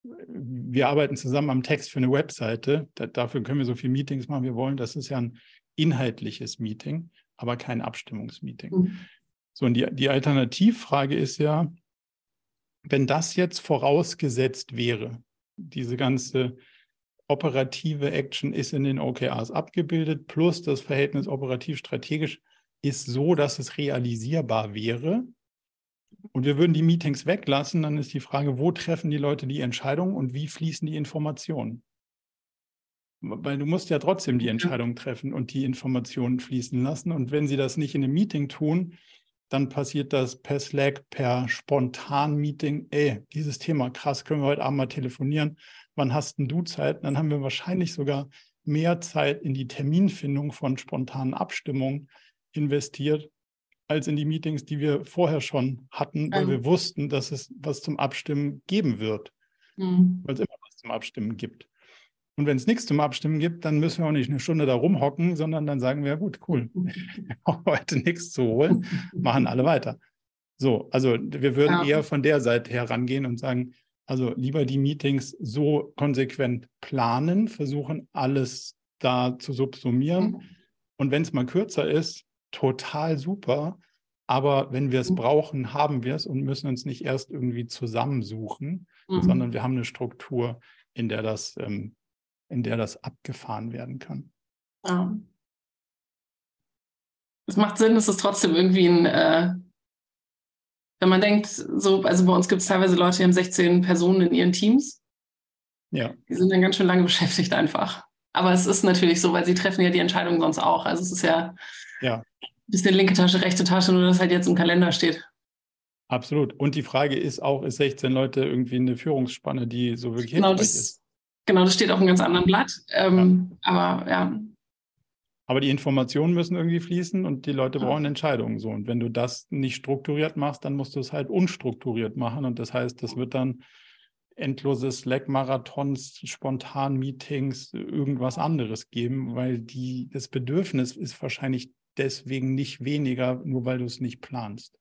wir arbeiten zusammen am Text für eine Webseite. Da, dafür können wir so viele Meetings machen, wie wir wollen. Das ist ja ein inhaltliches Meeting, aber kein Abstimmungsmeeting. Mhm. So, und die, die Alternativfrage ist ja, wenn das jetzt vorausgesetzt wäre, diese ganze operative Action ist in den OKRs abgebildet, plus das Verhältnis operativ-strategisch ist so, dass es realisierbar wäre, und wir würden die Meetings weglassen, dann ist die Frage, wo treffen die Leute die Entscheidung und wie fließen die Informationen? Weil du musst ja trotzdem die Entscheidung treffen und die Informationen fließen lassen. Und wenn sie das nicht in einem Meeting tun, dann passiert das per Slack, per Spontan-Meeting. Ey, dieses Thema, krass, können wir heute Abend mal telefonieren. Wann hast denn du Zeit? Dann haben wir wahrscheinlich sogar mehr Zeit in die Terminfindung von spontanen Abstimmungen investiert, als in die Meetings, die wir vorher schon hatten, weil ähm. wir wussten, dass es was zum Abstimmen geben wird. Mhm. Weil es immer was zum Abstimmen gibt. Und wenn es nichts zum Abstimmen gibt, dann müssen wir auch nicht eine Stunde da rumhocken, sondern dann sagen wir, gut, cool, haben heute nichts zu holen, machen alle weiter. So, also wir würden ja. eher von der Seite her rangehen und sagen, Also lieber die Meetings so konsequent planen, versuchen alles da zu subsumieren. Mhm. Und wenn es mal kürzer ist, total super. Aber wenn wir es mhm. brauchen, haben wir es und müssen uns nicht erst irgendwie zusammensuchen, mhm. sondern wir haben eine Struktur, in der das, ähm, in der das abgefahren werden kann. Ja. Es macht Sinn, es ist trotzdem irgendwie ein, äh, wenn man denkt, so, also bei uns gibt es teilweise Leute, die haben 16 Personen in ihren Teams. Ja. Die sind dann ganz schön lange beschäftigt einfach. Aber es ist natürlich so, weil sie treffen ja die Entscheidungen sonst auch. Also es ist ja, ja bisschen linke Tasche, rechte Tasche, nur dass halt jetzt im Kalender steht. Absolut. Und die Frage ist auch, ist 16 Leute irgendwie eine Führungsspanne, die so wirklich genau das, ist? Genau, das steht auf einem ganz anderen Blatt. Ähm, ja. Aber ja. Aber die Informationen müssen irgendwie fließen und die Leute brauchen Entscheidungen so. Und wenn du das nicht strukturiert machst, dann musst du es halt unstrukturiert machen. Und das heißt, das wird dann endlose Slack-Marathons, Spontan-Meetings, irgendwas anderes geben, weil die, das Bedürfnis ist wahrscheinlich deswegen nicht weniger, nur weil du es nicht planst.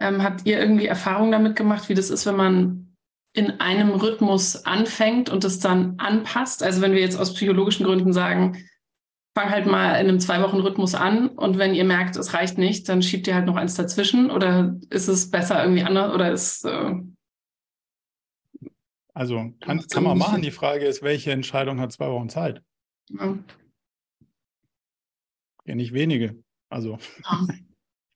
Ähm, habt ihr irgendwie Erfahrung damit gemacht, wie das ist, wenn man in einem Rhythmus anfängt und es dann anpasst? Also wenn wir jetzt aus psychologischen Gründen sagen, fang halt mal in einem zwei Wochen Rhythmus an und wenn ihr merkt, es reicht nicht, dann schiebt ihr halt noch eins dazwischen oder ist es besser irgendwie anders oder ist äh, also kann, kann man machen. Die Frage ist, welche Entscheidung hat zwei Wochen Zeit? Ja. Ja, nicht wenige. Also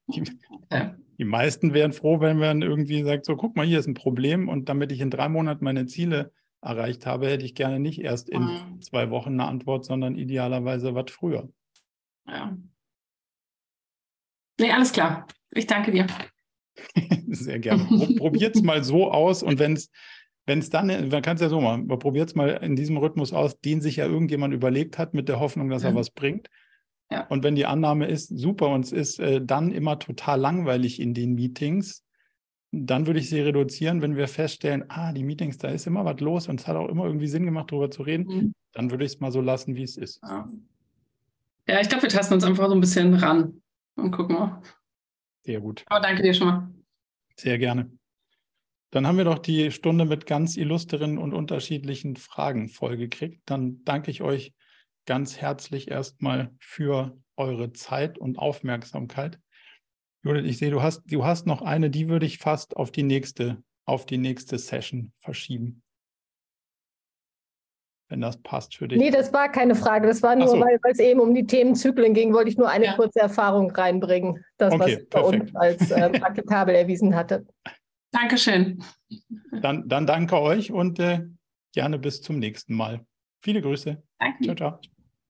die, die, meisten wären froh, wenn man irgendwie sagt, so guck mal, hier ist ein Problem und damit ich in drei Monaten meine Ziele erreicht habe, hätte ich gerne nicht erst in mhm. zwei Wochen eine Antwort, sondern idealerweise was früher. Ja. Nee, alles klar. Ich danke dir. Sehr gerne. Probiert es mal so aus und wenn es wenn es dann, man kann es ja so machen, probiert es mal in diesem Rhythmus aus, den sich ja irgendjemand überlegt hat, mit der Hoffnung, dass er was bringt. Ja. Und wenn die Annahme ist, super, und es ist äh, dann immer total langweilig in den Meetings, dann würde ich sie reduzieren, wenn wir feststellen, ah, die Meetings, da ist immer was los und es hat auch immer irgendwie Sinn gemacht, darüber zu reden, mhm. dann würde ich es mal so lassen, wie es ist. Ja, ja ich glaube, wir tasten uns einfach so ein bisschen ran und gucken mal. Sehr gut. Aber danke dir schon mal. Sehr gerne. Dann haben wir doch die Stunde mit ganz illustren und unterschiedlichen Fragen vollgekriegt. Dann danke ich euch ganz herzlich erstmal für eure Zeit und Aufmerksamkeit. Judith, ich sehe, du hast, du hast noch eine, die würde ich fast auf die nächste, auf die nächste Session verschieben. Wenn das passt für dich. Nee, das war keine Frage. Das war nur, so. weil es eben um die Themenzyklen ging, wollte ich nur eine ja. kurze Erfahrung reinbringen, das, okay, was bei uns als äh, praktikabel erwiesen hatte. Dankeschön. Dann, dann danke euch und äh, gerne bis zum nächsten Mal. Viele Grüße. Danke. Ciao, ciao.